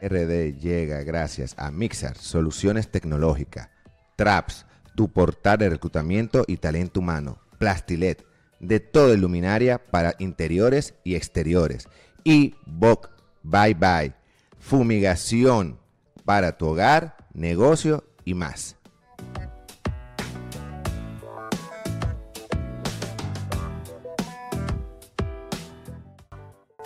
RD llega gracias a Mixar, Soluciones Tecnológicas, Traps, tu portal de reclutamiento y talento humano, Plastilet, de todo iluminaria para interiores y exteriores, y Boc Bye Bye, fumigación para tu hogar, negocio y más.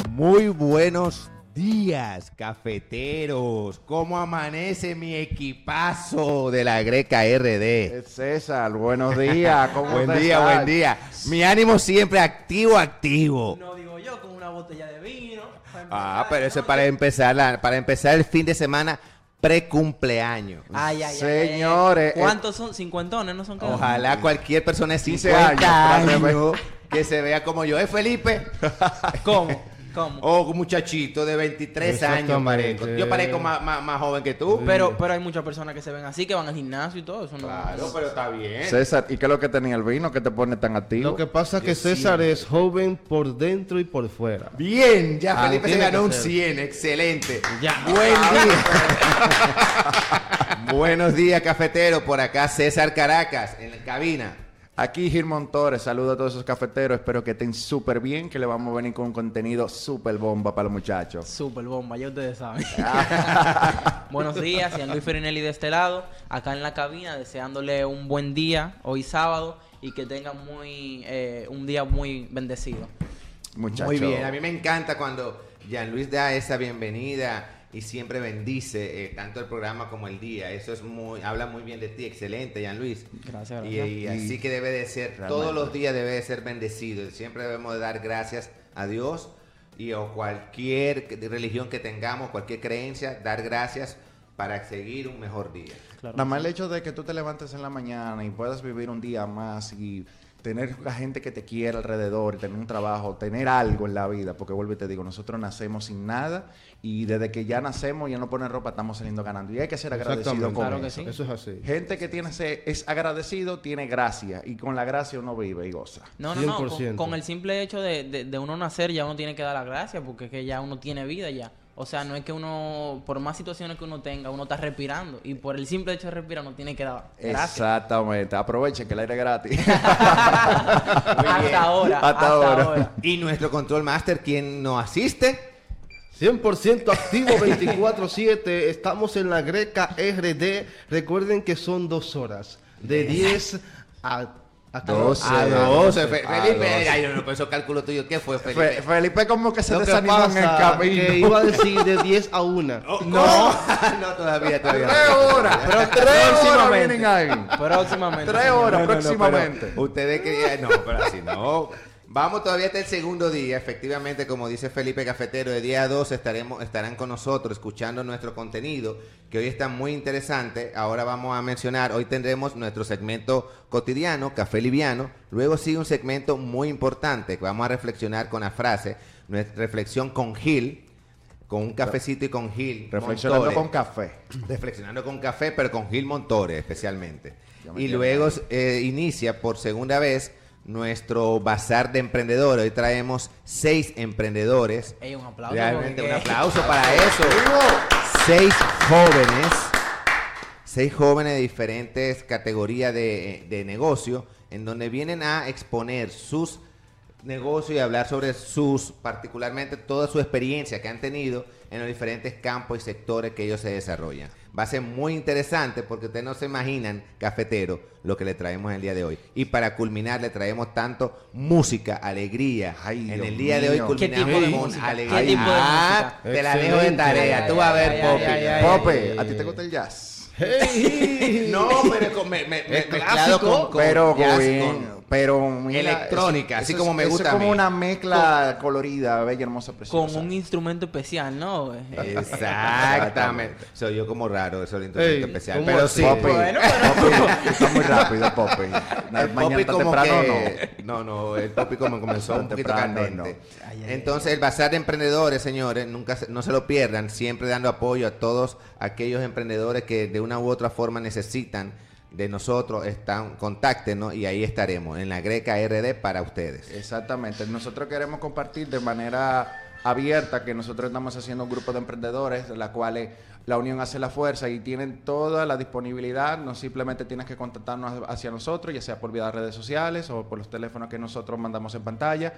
Muy buenos días, cafeteros. ¿Cómo amanece mi equipazo de la Greca RD? César, buenos días. ¿Cómo buen día, estás? buen día. Mi ánimo siempre activo, activo. No digo yo, con una botella de vino. Ah, pero eso es para empezar, la- para empezar el fin de semana pre-cumpleaños. Ay, ay, ay, ay, Señores, ay. ¿Cuántos son? ¿Cincuentones? ¿No son cada uno? Ojalá cualquier persona de 15 50 años, años que se vea como yo. ¿Es Felipe? ¿Cómo? ¿Cómo? O un muchachito de 23 años, parezco. Yo parezco más, más- más joven que tú. Pero, pero hay muchas personas que se ven así, que van al gimnasio y todo eso. ¿no? Claro, pero está bien. César, ¿y qué es lo que tenía el vino que te pone tan activo? Lo que pasa es que César es joven por dentro y por fuera. Bien, ya Ah, Felipe se ganó un ser. 100, excelente. Ya. Buen día. Buenos días, cafetero. Por acá César Caracas, en la cabina. Aquí Gilmon Torres, saludo a todos esos cafeteros, espero que estén súper bien, que le vamos a venir con un contenido súper bomba para los muchachos. Super bomba, ya ustedes saben. Buenos días, Ian Luis Ferinelli de este lado, acá en la cabina, deseándole un buen día hoy sábado y que tengan muy eh, un día muy bendecido. Muchachos. Muy bien, a mí me encanta cuando Jean Luis da esa bienvenida y siempre bendice eh, tanto el programa como el día. Eso es muy, habla muy bien de ti, excelente, Jean Luis. Gracias, Y, gracias. y así que debe de ser, Realmente. todos los días debe de ser bendecido. Siempre debemos de dar gracias a Dios y o cualquier religión que tengamos, cualquier creencia, dar gracias para seguir un mejor día. Claro. Nada más el hecho de que tú te levantes en la mañana y puedas vivir un día más y tener la gente que te quiera alrededor, tener un trabajo, tener algo en la vida, porque vuelvo y te digo, nosotros nacemos sin nada y desde que ya nacemos y ya no ponen ropa estamos saliendo ganando y hay que ser agradecido con Claro que sí. Eso es así. Gente que tiene ese- es agradecido tiene gracia y con la gracia uno vive y goza. No, no, no. Con, 100%. con el simple hecho de, de- de uno nacer ya uno tiene que dar las gracias porque es que ya uno tiene vida ya. O sea, no es que uno, por más situaciones que uno tenga, uno está respirando. Y por el simple hecho de respirar, uno tiene que dar gracias. Exactamente. Aprovechen que el aire es gratis. hasta ahora. Hasta Hasta, ahora. ahora. Y nuestro control master, quien nos asiste, 100% activo 24-7. Estamos en la Greca RD. Recuerden que son dos horas. De 10 a... a 12. a a 12. Fe- a Felipe, 12. ay, no, no, pues esos cálculos tuyos, ¿qué fue, Fe- Felipe? Felipe como que se Lo que desanimó en el camino. que iba a decir de 10 a 1. Oh, no, no, todavía, todavía. Tres horas. Pero tres horas vienen ahí. Próximamente. Tres horas No, no, no, próximamente. ustedes que no, pero así no. Vamos todavía hasta el segundo día. Efectivamente, como dice Felipe Cafetero, de día a 12 estaremos, estarán con nosotros escuchando nuestro contenido, que hoy está muy interesante. Ahora vamos a mencionar, hoy tendremos nuestro segmento cotidiano, Café Liviano. Luego sigue un segmento muy importante, que vamos a reflexionar con la frase, nuestra reflexión con Gil, con un cafecito y con Gil. Reflexionando con café. Reflexionando con café, pero con Gil Montores especialmente. Y luego eh, inicia por segunda vez nuestro bazar de emprendedores. Hoy traemos seis emprendedores. Un aplauso. Realmente un aplauso para eso. Seis jóvenes. Seis jóvenes de diferentes categorías de, de negocio en donde vienen a exponer sus negocios y hablar sobre sus, particularmente toda su experiencia que han tenido en los diferentes campos y sectores que ellos se desarrollan. Va a ser muy interesante porque ustedes no se imaginan, cafetero, lo que le traemos el día de hoy. Y para culminar le traemos tanto música, alegría. Ay, en Dios el día de hoy mío. ¿Qué tipo culminamos de con música? alegría. ¿Qué tipo de Ah, te la dejo de tarea. Tú vas a ver, Ay, ay, Popi. ay, ay, Pope, ¿a ti te gusta el jazz? ¡Hey! No, pero con, me, me, me- Es mezclado clásico, con, con pero jazz, bien, con- pero mira, electrónica, así como me eso gusta Es a como mí. una mezcla colorida, bella, hermosa, Con preciosa. un instrumento especial, ¿no? Exactamente. Soy yo como raro, eso es el instrumento Ey, especial. ¿cómo Pero sí. Pope, Bueno, Pope, está muy rápido. El Mañana Poppy está como temprano, que... No, no, el Poppy como comenzó un poquito temprano, candente. no. Ay, ay, Entonces, el Bazar de Emprendedores, señores, nunca se- no se lo pierdan, siempre dando apoyo a todos aquellos emprendedores que de una u otra forma necesitan de nosotros, están, contáctenos y ahí estaremos, en la Greca RD para ustedes. Exactamente. Nosotros queremos compartir de manera abierta que nosotros estamos haciendo un grupo de emprendedores, de la cual la unión hace la fuerza y tienen toda la disponibilidad. No simplemente tienes que contactarnos hacia nosotros, ya sea por vía de redes sociales o por los teléfonos que nosotros mandamos en pantalla,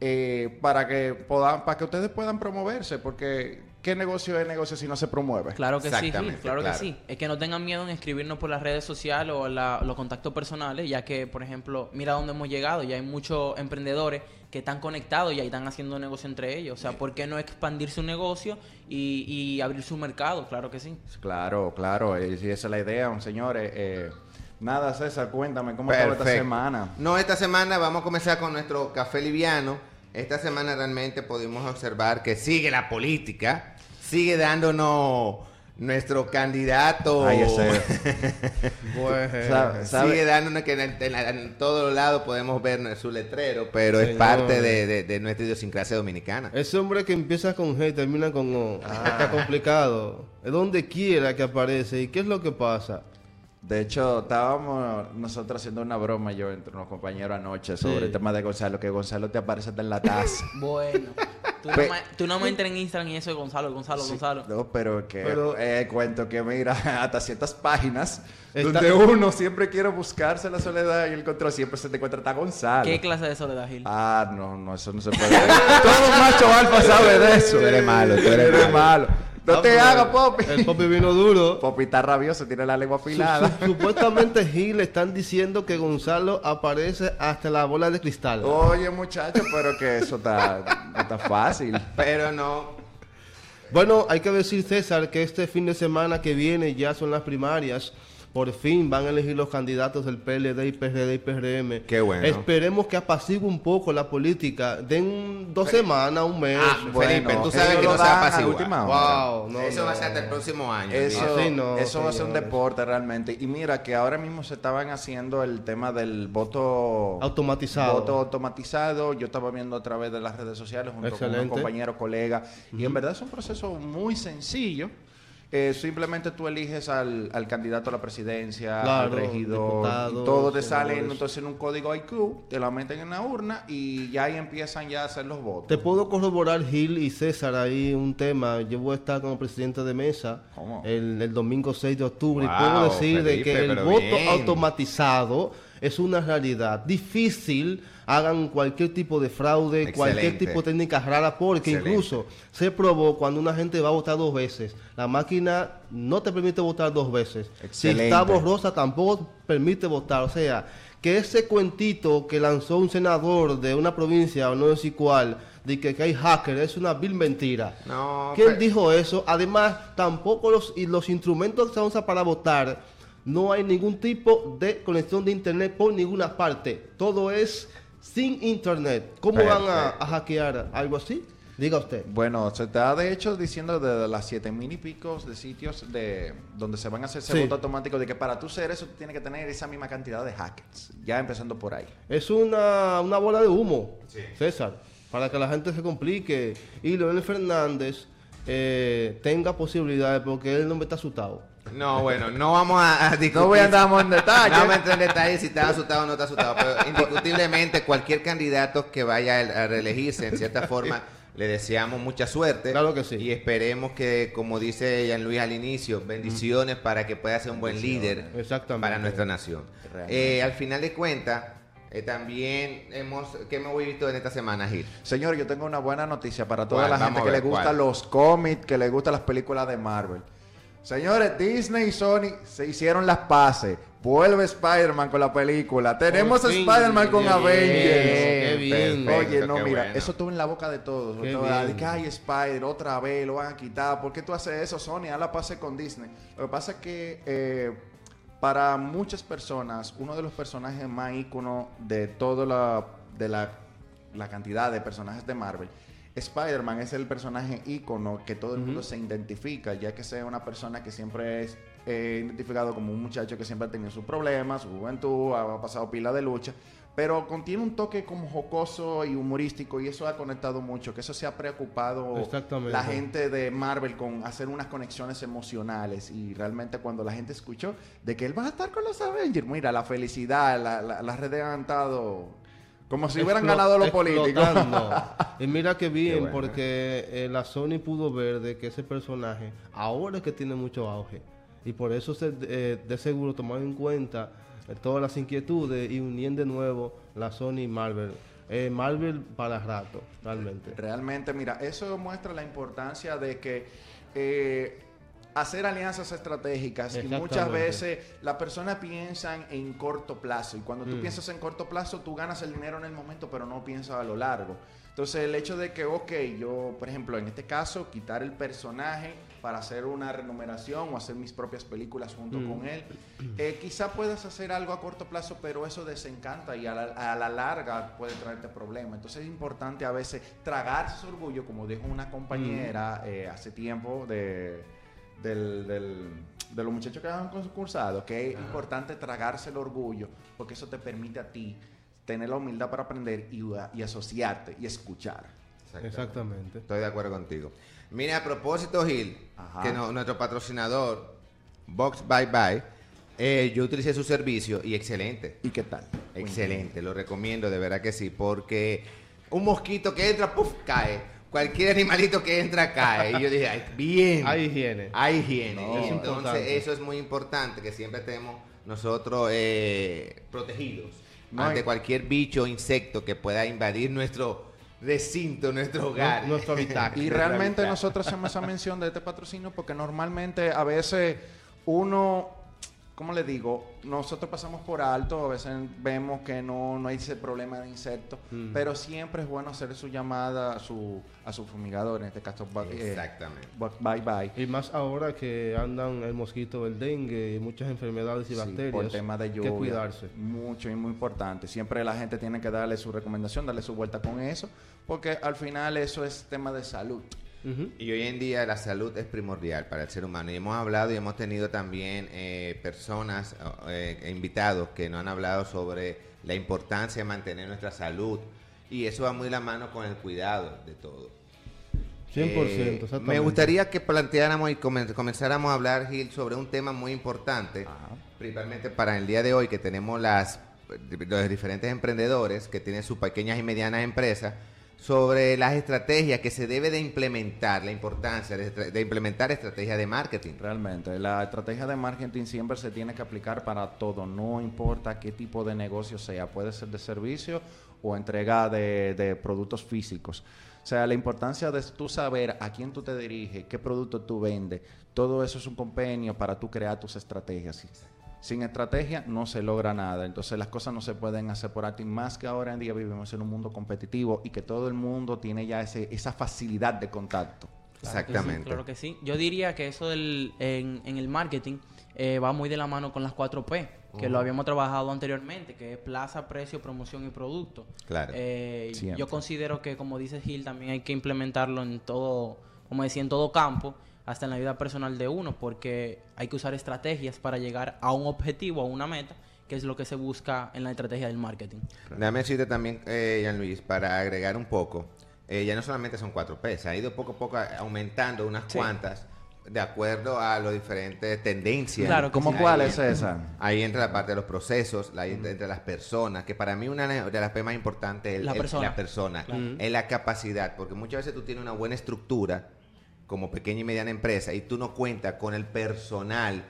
eh, para que puedan, para que ustedes puedan promoverse, porque ¿qué negocio es negocio si no se promueve? Claro que sí, Gil, claro, claro. que sí. Es que no tengan miedo en escribirnos por las redes sociales o la- los contactos personales, ya que, por ejemplo, mira dónde hemos llegado. Ya hay muchos emprendedores que están conectados y ahí están haciendo negocio entre ellos. O sea, ¿por qué no expandir su negocio y, y abrir su mercado? Claro que sí. Claro, claro, eh, si esa es la idea, un señor. eh, eh, nada, César, cuéntame cómo estuvo esta Perfecto. semana. No, esta semana vamos a comenzar con nuestro café liviano. Esta semana realmente pudimos observar que sigue la política, sigue dándonos nuestro candidato. Ay, ese. Bueno, Sa- sabe- Sigue dándonos que en, en- en todos lados podemos ver su letrero, pero es parte de, de- de nuestra idiosincrasia dominicana. ese hombre que empieza con G y termina con O. Ah. Está complicado. Es donde quiera que aparece. ¿Y qué es lo que pasa? De hecho, estábamos nosotros haciendo una broma yo entre unos compañeros anoche sobre Sí. el tema de Gonzalo, que Gonzalo te aparece hasta en la taza. Bueno, tú, no me, tú no me entras en Instagram y eso de Gonzalo, Gonzalo, Sí, Gonzalo. No, pero que Pero- eh, cuento que mira, hasta ciertas páginas Está- donde uno siempre quiere buscarse la soledad y el control, siempre se te encuentra hasta Gonzalo. ¿Qué clase de soledad, Gil? Ah, no, no, eso no se puede. Todo macho alfa sabe de eso. Tú eres malo, tú eres Eres malo. No Ah, te hagas, Poppy. El Poppy vino duro. Poppy está rabioso, tiene la lengua afilada. su- supuestamente Gil están diciendo que Gonzalo aparece hasta la bola de cristal. Oye, muchacho, pero que eso está, está fácil. Pero no, Bueno, hay que decir, César, que este fin de semana que viene ya son las primarias. Por fin van a elegir los candidatos del PLD y PRD y PRM. Qué bueno. Esperemos que apacigue un poco la política. Den dos semanas, un mes. Ah, Felipe, tú sabes eso que no se apacigua. última hora. Wow, no, eso va a ser hasta el próximo año. Eso, amigo. Así no, eso va a ser un deporte realmente. Y mira que ahora mismo se estaban haciendo el tema del voto Automatizado. Voto automatizado. Yo estaba viendo a través de las redes sociales junto con Excelente. un compañero, colega. Y en verdad es un proceso muy sencillo. Eh, simplemente tú eliges al, al candidato a la presidencia, al regidor, y todo te sale entonces en un código IQ, te lo meten en la urna y ya ahí empiezan ya a hacer los votos. Te puedo corroborar, Gil y César, ahí un tema. Yo voy a estar como presidente de mesa el, el domingo 6 de octubre. y puedo decir de que el voto bien. automatizado es una realidad. Difícil, hagan cualquier tipo de fraude, cualquier tipo de técnica rara, porque Excelente. incluso se probó cuando una gente va a votar dos veces. La máquina no te permite votar dos veces. Si está borrosa, tampoco permite votar. O sea, que ese cuentito que lanzó un senador de una provincia, o no sé cuál, de que, que hay hacker, es una vil mentira. No, ¿Quién dijo eso? Además, tampoco los, y los instrumentos que se usan para votar, no hay ningún tipo de conexión de internet por ninguna parte. Todo es sin internet. ¿Cómo van a, hackear algo así? Diga usted. Bueno, se está de hecho diciendo de las siete mil y picos de sitios de donde se van a hacer ese Sí. voto automático de que para tú ser eso tú tienes que tener esa misma cantidad de hackers. Ya empezando por ahí. Es una, una bola de humo, César, para que la gente se complique y Leonel Fernández eh, tenga posibilidades porque él no me está asustado. No, bueno, no vamos a, a discutir. No voy a andar más en detalle. No vamos a entrar en detalle si está asustado o no está asustado, pero indiscutiblemente cualquier candidato que vaya a reelegirse, en cierta forma, le deseamos mucha suerte. Claro que sí. Y esperemos que, como dice Jean Luis al inicio, bendiciones para que pueda ser un buen líder Exactamente. para nuestra nación. Eh, al final de cuentas, eh, también hemos, ¿qué hemos visto en esta semana, Gil? Señor, yo tengo una buena noticia para toda la gente que le ¿cuál? los cómics, que le gustan las películas de Marvel. Señores, Disney y Sony se hicieron las paces. Vuelve Spider-Man con la película. Tenemos a. Spider-Man con Avengers. bien, Oye, no, mira, bueno. eso estuvo en la boca de todos. Que hay Spider, otra vez, lo van a quitar. ¿Por qué tú haces eso, Sony? Haz la pase con Disney. Lo que pasa es que eh, para muchas personas, uno de los personajes más íconos de toda la, de la, la cantidad de personajes de Marvel, Spider-Man es el personaje ícono que todo el mundo se identifica, ya que sea una persona que siempre es eh, identificado como un muchacho que siempre ha tenido sus problemas, su juventud, ha pasado pila de lucha, pero contiene un toque como jocoso y humorístico y eso ha conectado mucho, que eso se ha preocupado la gente de Marvel con hacer unas conexiones emocionales y realmente cuando la gente escuchó de que él va a estar con los Avengers, mira, la felicidad, la, la, han estado Como si hubieran ganado los políticos. y mira qué bien, bueno. porque eh, la Sony pudo ver de que ese personaje ahora es que tiene mucho auge. Y por eso se, eh, de seguro tomaron en cuenta eh, todas las inquietudes y unían de nuevo la Sony y Marvel. Marvel para rato, realmente. Realmente, mira, eso muestra la importancia de que hacer alianzas estratégicas y muchas veces las personas piensan en corto plazo y cuando tú Mm. piensas en corto plazo tú ganas el dinero en el momento pero no piensas a lo largo. Entonces el hecho de que, ok, yo, por ejemplo, en este caso, quitar el personaje para hacer una renumeración o hacer mis propias películas junto Mm. con él, eh, quizá puedas hacer algo a corto plazo, pero eso desencanta y a la, a la larga puede traerte problemas. Entonces es importante a veces tragarse ese orgullo, como dijo una compañera eh, hace tiempo de, del, del- de los muchachos que han concursado, que es importante tragarse el orgullo, porque eso te permite a ti tener la humildad para aprender y, y asociarte y escuchar. Exactamente. Estoy de acuerdo contigo. Mira, a propósito, Gil, Ajá. que no- nuestro patrocinador, Box Bye Bye, eh, yo utilicé su servicio y excelente. ¿Y qué tal? Excelente, lo recomiendo, de verdad que sí, porque un mosquito que entra, puff, cae. Cualquier animalito que entra cae. Y yo dije, ay, bien. Hay higiene. Hay higiene. No. Y Es entonces, importante. eso es muy importante, que siempre estemos nosotros eh, protegidos No, ante cualquier bicho o insecto que pueda invadir nuestro recinto, nuestro hogar. Nu- nuestro hábitat. Y realmente nosotros hacemos esa mención de este patrocinio porque normalmente a veces uno, ¿cómo le digo? Nosotros pasamos por alto, a veces vemos que no, no hay ese problema de insectos, Mm. pero siempre es bueno hacer su llamada a su, a su fumigador, en este caso, eh, Exactamente. bye bye. Y más ahora que andan el mosquito del dengue y muchas enfermedades y Sí, bacterias. por tema de que lluvia. cuidarse. Mucho y muy importante. Siempre la gente tiene que darle su recomendación, darle su vuelta con eso, porque al final eso es tema de salud. Y hoy en día la salud es primordial para el ser humano. Y hemos hablado y hemos tenido también eh, personas, eh, e invitados que nos han hablado sobre la importancia de mantener nuestra salud. Y eso va muy de la mano con el cuidado de todo. 100%, Eh, exactamente. me gustaría que planteáramos y comen- comenzáramos a hablar, Gil, sobre un tema muy importante, Ajá. principalmente para el día de hoy, que tenemos las, los diferentes emprendedores que tienen sus pequeñas y medianas empresas, sobre las estrategias que se debe de implementar, la importancia de, implementar estrategias de marketing. Realmente, la estrategia de marketing siempre se tiene que aplicar para todo, no importa qué tipo de negocio sea, puede ser de servicio o entrega de, productos físicos. O sea, la importancia de tú saber a quién tú te diriges, qué producto tú vendes, todo eso es un compendio para tú crear tus estrategias. Sin estrategia no se logra nada, entonces las cosas no se pueden hacer por alto y más que ahora en día vivimos en un mundo competitivo y que todo el mundo tiene ya ese, esa facilidad de contacto. Claro que sí, Exactamente. claro que sí. Yo diría que eso del, en, en el marketing eh, va muy de la mano con las 4P, que lo habíamos trabajado anteriormente, que es plaza, precio, promoción y producto. Claro. Eh, yo considero que, como dice Gil, también hay que implementarlo en todo, como decía, en todo campo, hasta en la vida personal de uno, porque hay que usar estrategias para llegar a un objetivo, a una meta, que es lo que se busca en la estrategia del marketing. Déjame decirte también, eh, Jean Luis, para agregar un poco, eh, ya no solamente son 4P, se ha ido poco a poco aumentando unas Sí. cuantas de acuerdo a las diferentes tendencias. Claro ¿Cómo cuál Ahí es esa? Ahí entra la parte de los procesos, la, entre las personas, que para mí una de las P más importantes es La el- persona. la persona, Claro. es la capacidad, porque muchas veces tú tienes una buena estructura como pequeña y mediana empresa y tú no cuentas con el personal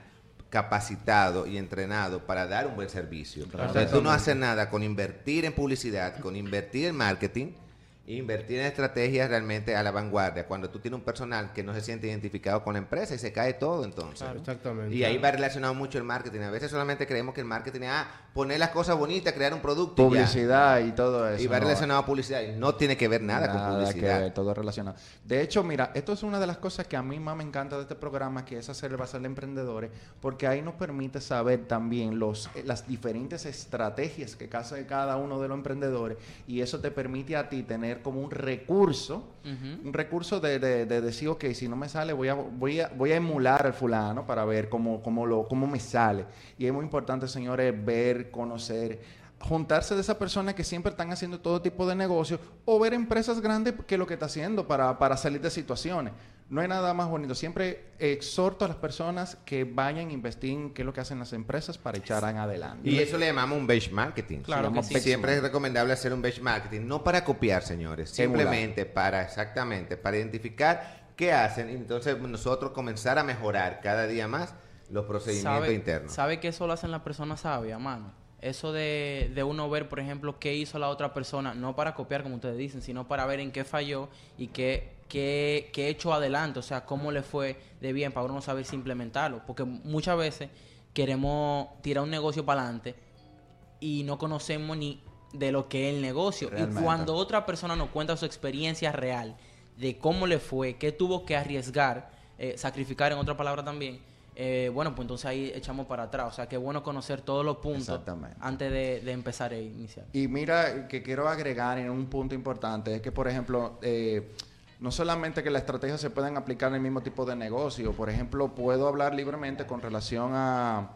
capacitado y entrenado para dar un buen servicio. Entonces tú no haces nada con invertir en publicidad, con invertir en marketing, invertir en estrategias realmente a la vanguardia, cuando tú tienes un personal que no se siente identificado con la empresa y se cae todo entonces. Claro. Exactamente. Y ahí va relacionado mucho el marketing. A veces solamente creemos que el marketing es ah, poner las cosas bonitas, crear un producto. y ya. Publicidad y todo eso. Y va ¿no? relacionado a publicidad. Y no tiene que ver nada, con que publicidad. ver, todo relacionado. De hecho, mira, esto es una de las cosas que a mí más me encanta de este programa, que es hacer basar de emprendedores, porque ahí nos permite saber también los, eh, las diferentes estrategias que hace cada uno de los emprendedores y eso te permite a ti tener como un recurso, un recurso de, de- de decir, ok, si no me sale, voy a, voy a, voy a emular al fulano para ver cómo, cómo, lo, cómo me sale. Y es muy importante, señores, ver, conocer, juntarse de esas personas que siempre están haciendo todo tipo de negocios o ver empresas grandes que lo que está haciendo para, para salir de situaciones. No hay nada más bonito. Siempre exhorto a las personas que vayan a investiguen qué es lo que hacen las empresas para echar en adelante. Y eso le llamamos un benchmarking. Claro que sí. Siempre es recomendable hacer un benchmarking, no para copiar, señores, simplemente para, exactamente, para identificar qué hacen y entonces nosotros comenzar a mejorar cada día más los procedimientos ¿Sabe, internos. ¿Sabe que eso lo hacen las personas sabias, mano? Eso de, de uno ver, por ejemplo, qué hizo la otra persona, no para copiar, como ustedes dicen, sino para ver en qué falló y qué, qué, qué hecho adelante, o sea, cómo le fue de bien, para uno saber si implementarlo. Porque muchas veces queremos tirar un negocio para adelante y no conocemos ni de lo que es el negocio. Realmente. Y cuando otra persona nos cuenta su experiencia real de cómo le fue, qué tuvo que arriesgar, eh, sacrificar en otra palabra también, eh, bueno, pues entonces ahí echamos para atrás. O sea, que es bueno conocer todos los puntos antes de, de empezar a iniciar. Y mira, que quiero agregar en un punto importante, es que, por ejemplo, eh, no solamente que las estrategias se pueden aplicar en el mismo tipo de negocio, por ejemplo, puedo hablar libremente con relación a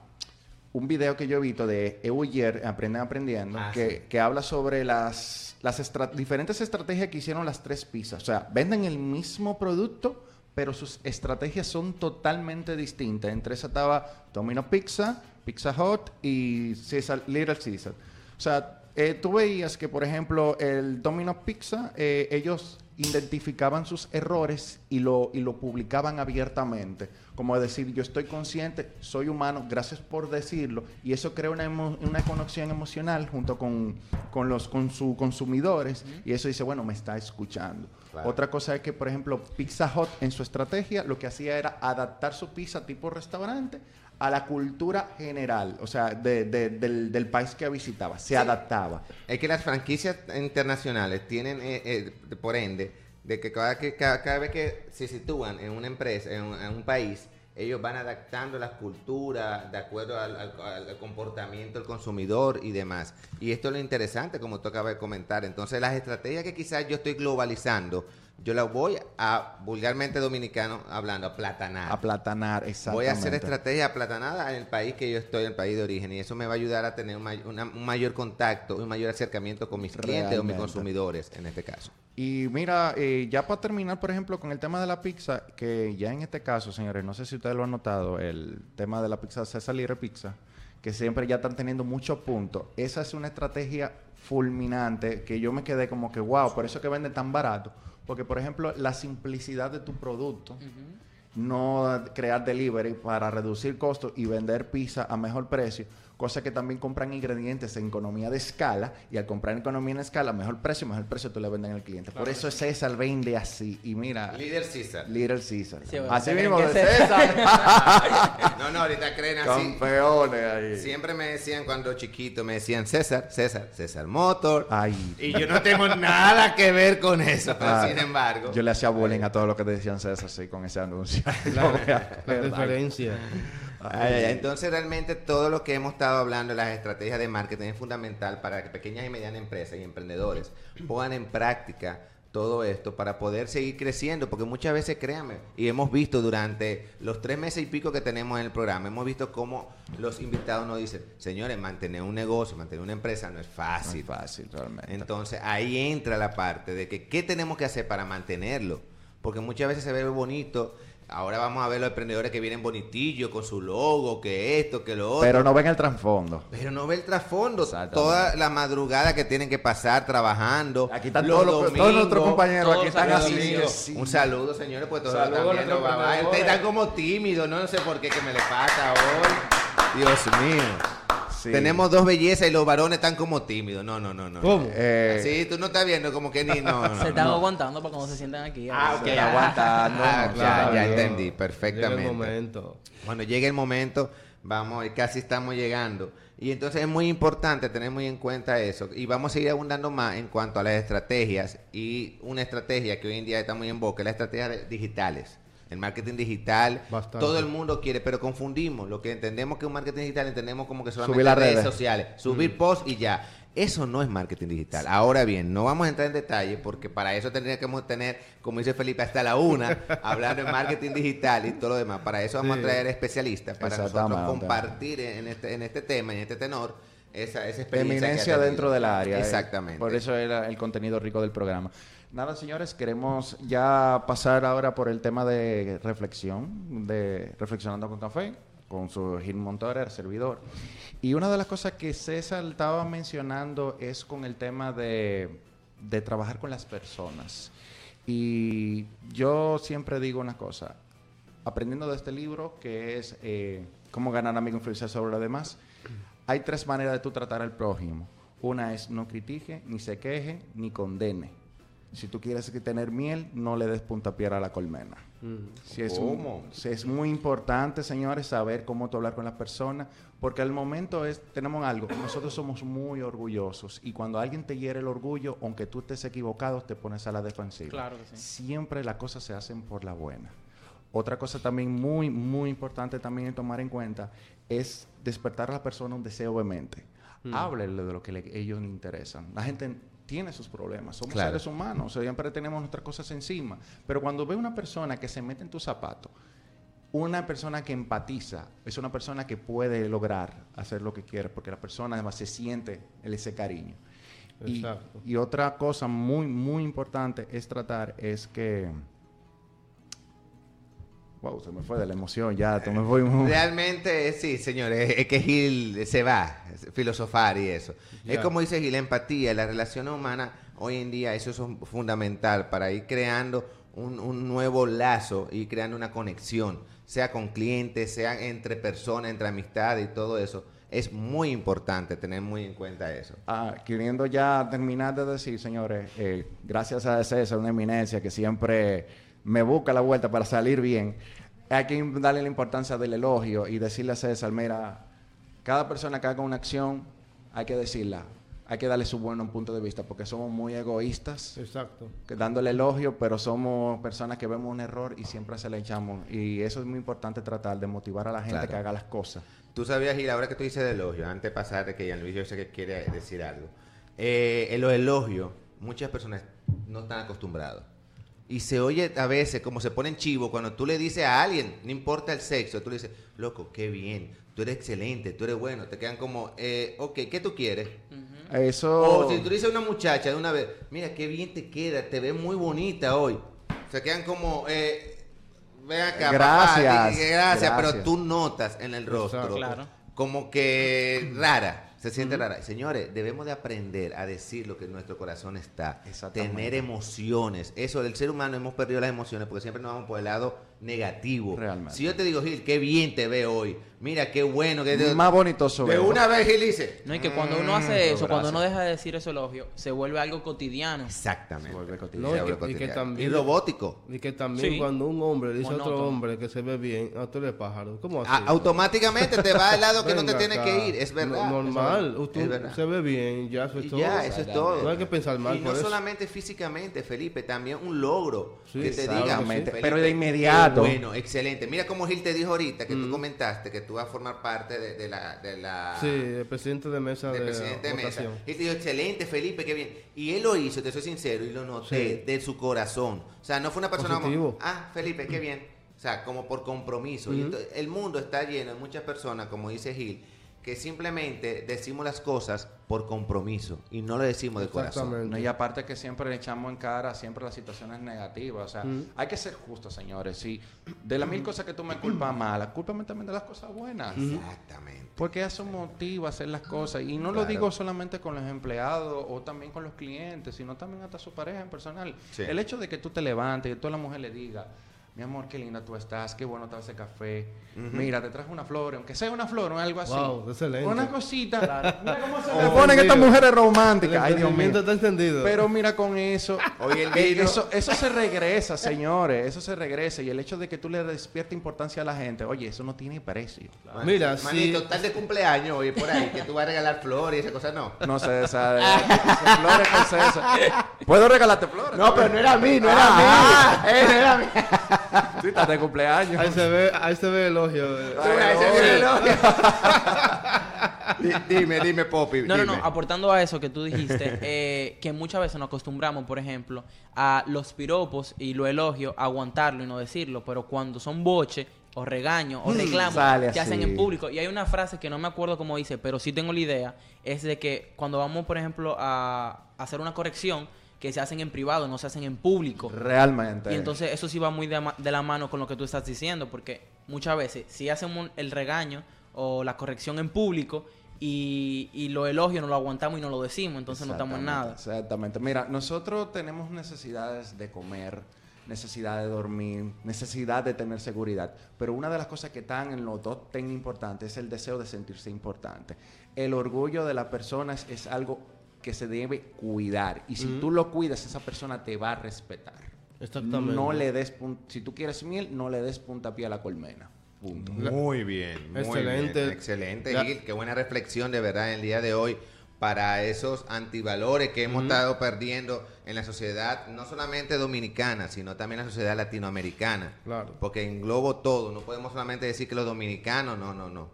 un video que yo he visto de Euyer, Aprenden Aprendiendo, Ah, que, que habla sobre las, las estra- diferentes estrategias que hicieron las tres pizzas. O sea, venden el mismo producto, pero sus estrategias son totalmente distintas. Entre esas estaba Domino Pizza, Pizza Hut y Caesar, Little Caesar. O sea, eh, tú veías que, por ejemplo, el Domino Pizza, eh, ellos identificaban sus errores y lo, y lo publicaban abiertamente. Como decir, yo estoy consciente, soy humano, gracias por decirlo. Y eso crea una, emo- una conexión emocional junto con, con los con su consumidores. Y eso dice, bueno, me está escuchando. Claro. Otra cosa es que, por ejemplo, Pizza Hut en su estrategia lo que hacía era adaptar su pizza tipo restaurante a la cultura general, o sea, de- de- del, del país que visitaba. Se adaptaba. Es que las franquicias internacionales tienen, eh, eh, por ende, de que cada, que cada, cada vez que se sitúan en una empresa, en un, en un país, ellos van adaptando las culturas de acuerdo al, al- al comportamiento del consumidor y demás. Y esto es lo interesante, como tú acabas de comentar. Entonces, las estrategias que quizás yo estoy globalizando, yo las voy a, vulgarmente dominicano hablando, a platanar. Aplatanar, exactamente. Voy a hacer estrategia aplatanada en el país que yo estoy, en el país de origen, y eso me va a ayudar a tener un, may- una- un mayor contacto, un mayor acercamiento con mis clientes o mis consumidores, en este caso. Y mira, eh, ya para terminar, por ejemplo, con el tema de la pizza, que ya en este caso, señores, no sé si ustedes lo han notado, el tema de la pizza César Libre Pizza, que siempre ya están teniendo muchos puntos. Esa es una estrategia fulminante que yo me quedé como que, wow, por eso que vende tan barato. Porque, por ejemplo, la simplicidad de tu producto, no crear delivery para reducir costos y vender pizza a mejor precio, cosa que también compran ingredientes en economía de escala y al comprar en economía de escala, mejor precio, mejor precio tú le vendes al cliente. Por eso César vende así y mira, Líder César. Sí, bueno, así mismo que César. No, no, ahorita creen así. Campeones ahí. Siempre me decían cuando chiquito, me decían César, César, César Motor. Ay. Y yo no tengo nada que ver con eso, pero Ah, sin embargo. Yo le hacía bullying a todo lo que te decían César sí, con ese anuncio. La, la Verdad. diferencia. Entonces realmente todo lo que hemos estado hablando de las estrategias de marketing es fundamental para que pequeñas y medianas empresas y emprendedores pongan en práctica todo esto para poder seguir creciendo, porque muchas veces, créanme, y hemos visto durante los tres meses y pico que tenemos en el programa, hemos visto cómo los invitados nos dicen, señores, mantener un negocio, mantener una empresa no es No fácil. es fácil, realmente. Entonces ahí entra la parte de que qué tenemos que hacer para mantenerlo. Porque muchas veces se ve bonito. Ahora vamos a ver los emprendedores que vienen bonitillos con su logo, que esto, que lo otro. Pero no ven el trasfondo. Pero no ve el trasfondo. Toda la madrugada que tienen que pasar trabajando. Aquí están los todos, domingos, nuestros compañeros, todos aquí están así. sí. Un saludo, señores, pues todos Saludos están viendo. Ustedes están como tímidos, no, no sé por qué que me le pasa hoy. Dios mío. Sí. Tenemos dos bellezas y los varones están como tímidos. No, no, no, no. ¿Cómo? Eh, Sí, tú no estás viendo como que ni no. no, se están no. aguantando para cuando se sientan aquí. Ah, ok. Se está aguantando. Ah, ya, ya entendí Llega el perfectamente. momento. Cuando llegue el momento, vamos, casi estamos llegando. Y entonces es muy importante tener muy en cuenta eso. Y vamos a seguir abundando más en cuanto a las estrategias. Y una estrategia que hoy en día está muy en boca es la estrategia de- digitales. El marketing digital, Bastante. todo el mundo quiere, pero confundimos. Lo que entendemos que es un marketing digital, entendemos como que solamente Subir las redes, redes. sociales, subir posts y ya. Eso no es marketing digital. Ahora bien, no vamos a entrar en detalle porque para eso tendríamos que tener, como dice Felipe, hasta la una, hablando de marketing digital y todo lo demás. Para eso vamos Sí. a traer especialistas para nosotros compartir en este, en este tema, en este tenor, esa, esa experiencia. Eminencia dentro del área. eh. Exactamente. Por eso era el contenido rico del programa. Nada, señores, queremos ya pasar ahora por el tema de reflexión, de Reflexionando con Café, con su Gil Montore, servidor. Y una de las cosas que César estaba mencionando es con el tema de, de trabajar con las personas. Y yo siempre digo una cosa, aprendiendo de este libro, que es eh, Cómo ganar amigos influenciar sobre los demás, hay tres maneras de tú tratar al prójimo. Una es no critique, ni se queje, ni condene. Si tú quieres tener miel, no le des puntapié a la colmena. Si es, ¿Cómo? si es muy importante, señores, saber cómo tú hablar con las personas, porque al momento es, tenemos algo, nosotros somos muy orgullosos y cuando alguien te hiere el orgullo, aunque tú estés equivocado, te pones a la defensiva. Claro que sí. Siempre las cosas se hacen por la buena. Otra cosa también muy, muy importante también tomar en cuenta es despertar a la persona un deseo vehemente. Háblele de lo que le- ellos le interesan. La gente tiene sus problemas, somos Claro. seres humanos, siempre tenemos nuestras cosas encima. Pero cuando ve una persona que se mete en tu zapato, una persona que empatiza, es una persona que puede lograr hacer lo que quiere, porque la persona además se siente ese cariño. Y, Exacto. y otra cosa muy, muy importante es tratar es que... Wow, se me fue de la emoción ya, me muy... Realmente, eh, sí, señores, es que Gil se va filosofar y eso. Es como dice Gil, la empatía, la relación humana, hoy en día eso es un- fundamental para ir creando un, un nuevo lazo y creando una conexión, sea con clientes, sea entre personas, entre amistades y todo eso. Es muy importante tener muy en cuenta eso. Ah, queriendo ya terminar de decir, señores, eh, gracias a César, una eminencia que siempre me busca la vuelta para salir bien, hay que darle la importancia del elogio y decirle a César, mira, cada persona que haga una acción, hay que decirla, hay que darle su buen punto de vista, porque somos muy egoístas, Exacto. que dándole elogio, pero somos personas que vemos un error y siempre se le echamos. Y eso es muy importante tratar de motivar a la gente Claro. que haga las cosas. Tú sabías, Gil, ahora que tú dices de elogio, antes de pasar de que Jan Luis yo sé que quiere decir algo. Eh, en los elogios, muchas personas no están acostumbrados. Y se oye a veces como se ponen chivo cuando tú le dices a alguien, no importa el sexo, tú le dices, loco, qué bien, tú eres excelente, tú eres bueno. Te quedan como, eh, ok, ¿qué tú quieres? Eso... O si tú le dices a una muchacha de una vez, mira, qué bien te queda, te ves muy bonita hoy. Se quedan como, eh, ven acá, Gracias, papá, gracias, pero tú notas en el rostro. Claro. como que rara, se siente rara. Señores, debemos de aprender a decir lo que en nuestro corazón está, tener emociones. Eso del ser humano hemos perdido las emociones porque siempre nos vamos por el lado negativo. Realmente. Si yo te digo, Gil, qué bien te ve hoy, mira qué bueno que te... Más bonito sobre de una vez Gil dice, No, y que cuando uno "Mm, hace eso, cuando gracias". uno deja de decir ese elogio, se vuelve algo cotidiano. Exactamente. Se vuelve No, cotidiano. y que- y que cotidiano. también- Y robótico. Y que también Sí. cuando un hombre le dice a otro hombre que se ve bien, a tú eres pájaro. ¿Cómo así? A- automáticamente te va al lado que no te tiene que ir, es verdad. No- normal, es verdad. se ve bien, ya eso es Y todo. ya, eso es todo. No hay que pensar mal Y no por eso. solamente físicamente, Felipe, también un logro Sí, que te diga, Pero de inmediato. Qué Bueno, excelente. Mira cómo Gil te dijo ahorita que tú Mm. comentaste que tú vas a formar parte de, de la, de la Sí, el presidente de mesa del de presidente de mesa. Él te dijo, excelente, Felipe, qué bien. Y él lo hizo, te soy sincero, y lo noté Sí. de su corazón. O sea, no fue una persona como, ah, Felipe, qué bien. O sea, como por compromiso. Y el mundo está lleno de muchas personas, como dice Gil, que simplemente decimos las cosas por compromiso y no lo decimos de corazón. No, y aparte que siempre le echamos en cara siempre las situaciones negativas. O sea, Mm. hay que ser justos, señores. Si de las mil cosas que tú me culpas malas, cúlpame también de las cosas buenas. Exactamente. Porque eso motiva a hacer las cosas. Y no lo digo solamente con los empleados o también con los clientes, sino también hasta su pareja en personal. Sí. El hecho de que tú te levantes y que toda la mujer le diga, mi amor, qué linda tú estás, qué bueno está ese café. Mira, te traje una flor, aunque sea una flor o algo así. Wow, excelente. Una cosita. Mira cómo se Oh, le ponen estas mujeres El románticas. Ay, Dios mío. está entendido. Pero mira con eso, Oye, el eso, eso se regresa, señores, eso se regresa y el hecho de que tú le despiertes importancia a la gente, oye, eso no tiene precio. Man- Mira, manito, si- estás de cumpleaños hoy por ahí, que tú vas a regalar flores y esa cosa, no. No sé, esa flores con. ¿Puedo regalarte flores? No, pero no era a mí, no era Ah, a mí. Eh, no era a mí. Sí, estás de cumpleaños. ahí se ve, ahí se ve el elogio. Tú ese es el elogio. Di- Dime, dime, Poppy. No, no, no, aportando a eso que tú dijiste, eh, que muchas veces nos acostumbramos, por ejemplo, a los piropos y los elogios, a aguantarlo y no decirlo, pero cuando son boche, o regaños o Mm, reclamos se hacen en público. Y hay una frase que no me acuerdo cómo dice, pero sí tengo la idea, es de que cuando vamos, por ejemplo, a hacer una corrección, que se hacen en privado, no se hacen en público. Realmente. Y entonces eso sí va muy de, la mano con lo que tú estás diciendo, porque muchas veces si hacemos el regaño o la corrección en público y, y lo elogio no lo aguantamos y no lo decimos, entonces no estamos en nada. Exactamente, Exactamente. Mira, nosotros tenemos necesidades de comer, necesidad de dormir, necesidad de tener seguridad. Pero una de las cosas que están en los dos tan importantes es el deseo de sentirse importante. El orgullo de las personas es algo que se debe cuidar. Y si tú lo cuidas, esa persona te va a respetar. Exactamente. No le des pun- si tú quieres miel, no le des puntapié a la colmena. Punto. Muy bien, muy Excelente. bien. Excelente. Gil. Qué buena reflexión de verdad en el día de hoy para esos antivalores que hemos estado perdiendo en la sociedad, no solamente dominicana, sino también en la sociedad latinoamericana. Claro. Porque englobo todo. No podemos solamente decir que los dominicanos, no, no, no.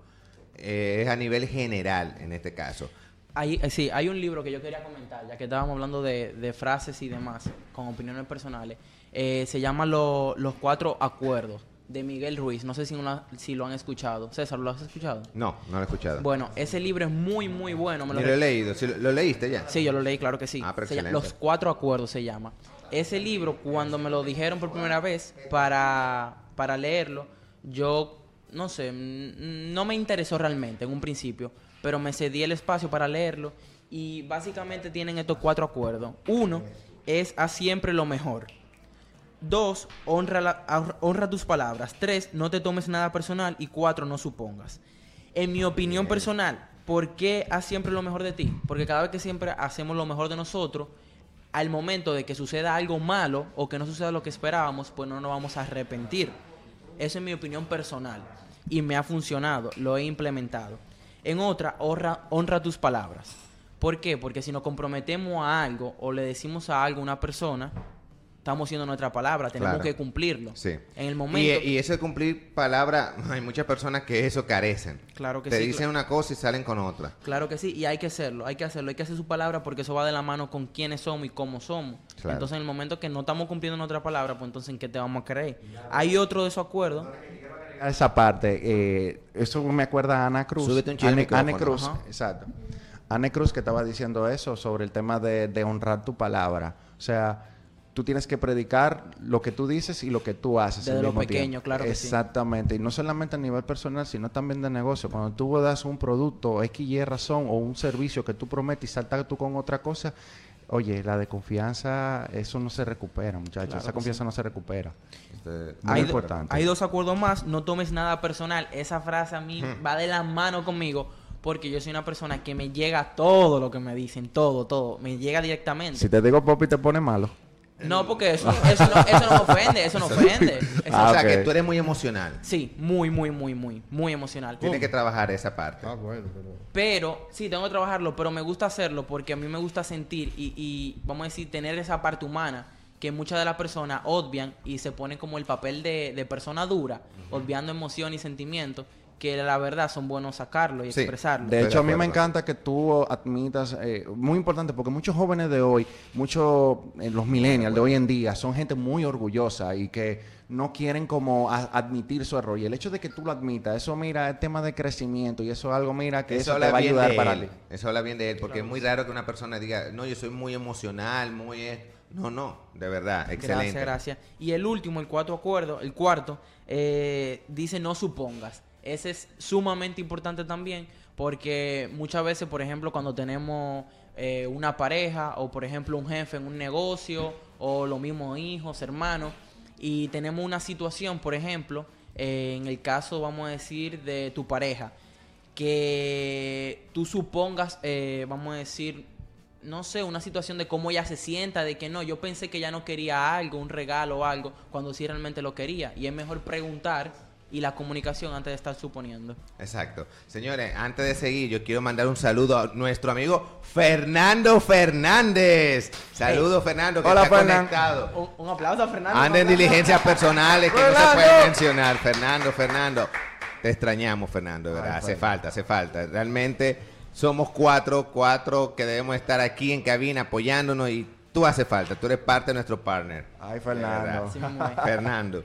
Eh, es a nivel general en este caso. Hay, eh, sí, hay un libro que yo quería comentar, ya que estábamos hablando de, de frases y demás, con opiniones personales. Eh, se llama Lo- Los Cuatro Acuerdos, de Miguel Ruiz. No sé si, una- si lo han escuchado. César, ¿lo has escuchado? No, no lo he escuchado. Bueno, ese libro es muy, muy bueno. Me lo lo he leído. ¿Sí lo, lo leíste ya? Sí, yo lo leí, claro que sí. Ah, pero llama-. Los cuatro acuerdos se llama. Ese libro, cuando me lo dijeron por primera vez para, para leerlo, yo, no sé, no me interesó realmente en un principio, pero me cedí el espacio para leerlo y básicamente tienen estos cuatro acuerdos. Uno es a siempre lo mejor. Dos, honra, la- honra tus palabras. Tres, no te tomes nada personal. Y cuatro, no supongas. En mi opinión personal, ¿por qué haz siempre lo mejor de ti? Porque cada vez que siempre hacemos lo mejor de nosotros, al momento de que suceda algo malo o que no suceda lo que esperábamos, pues no nos vamos a arrepentir. Esa es mi opinión personal. Y me ha funcionado, lo he implementado. En otra, honra, honra tus palabras. ¿Por qué? Porque si nos comprometemos a algo o le decimos a algo a una persona, estamos haciendo nuestra palabra, tenemos Claro. que cumplirlo. Sí. En el Y, momento... y eso de cumplir palabra, hay muchas personas que eso carecen. Claro que Te sí, dicen una cosa y salen con otra. Claro que sí, y hay que hacerlo, hay que hacerlo, hay que hacer su palabra porque eso va de la mano con quiénes somos y cómo somos. Claro. Entonces, en el momento que no estamos cumpliendo nuestra palabra, pues entonces, ¿en qué te vamos a creer? Hay otro de esos acuerdos. Esa parte, eh, eso me acuerda a Ana Cruz. Súbete un Ane-. Ane Cruz, Ajá. exacto. Ane Cruz que estaba diciendo eso sobre el tema de, de honrar tu palabra. O sea, tú tienes que predicar lo que tú dices y lo que tú haces. Desde lo mismo pequeño, tiempo. claro que sí. Exactamente. Y no solamente a nivel personal, sino también de negocio. Cuando tú das un producto, X, Y razón, o un servicio que tú prometes y saltas tú con otra cosa, oye, la de confianza, eso no se recupera, muchachos. Claro Esa confianza no se recupera. Este, Muy hay, importante. hay dos acuerdos más, no tomes nada personal. Esa frase a mí va de la mano conmigo porque yo soy una persona que me llega todo lo que me dicen, todo, todo. Me llega directamente. Si te digo Poppy, te pone malo. No, porque eso, eso, no, eso no ofende, eso no ofende. Eso- Ah, o sea, que tú eres muy emocional. Sí, muy, muy, muy, muy, muy emocional. Tienes que trabajar esa parte. Ah, bueno, pero... Pero, sí, tengo que trabajarlo, pero me gusta hacerlo porque a mí me gusta sentir y, y, vamos a decir, tener esa parte humana que muchas de las personas obvian y se ponen como el papel de, de persona dura, obviando emoción y sentimientos, que la verdad son buenos sacarlo y Sí. expresarlo. De hecho, a mí me encanta que tú admitas, eh, muy importante, porque muchos jóvenes de hoy, muchos, eh, los millennials de hoy en día, son gente muy orgullosa y que no quieren como a- admitir su error. Y el hecho de que tú lo admitas, eso mira, es tema de crecimiento y eso es algo, mira, que eso, te habla va a bien ayudar de para él. Eso habla bien de él, porque es muy raro que una persona diga, no, yo soy muy emocional, muy... eh". No, no, de verdad, excelente. Gracias, gracias. Y el último, el cuarto acuerdo, el cuarto, eh, dice no supongas. Ese es sumamente importante también porque muchas veces, por ejemplo, cuando tenemos eh, una pareja o, por ejemplo, un jefe en un negocio o los mismos hijos, hermanos, y tenemos una situación, por ejemplo, eh, en el caso, vamos a decir, de tu pareja, que tú supongas, eh, vamos a decir, no sé, una situación de cómo ella se sienta, de que no, yo pensé que ella no quería algo, un regalo o algo, cuando sí realmente lo quería. Y es mejor preguntar y la comunicación antes de estar suponiendo. Exacto. Señores, antes de seguir, yo quiero mandar un saludo a nuestro amigo Fernando Fernández. Saludos, Fernando, que Hola, está Fernan. conectado. Un, un aplauso a Fernando. Anda en diligencias personales que no se Fernando. pueden mencionar. Fernando, Fernando. Te extrañamos, Fernando, de ¿verdad? Ay, hace falta, hace falta. Realmente somos cuatro, cuatro que debemos estar aquí en cabina apoyándonos y tú hace falta. Tú eres parte de nuestro partner. Ay, Fernando. Fernando.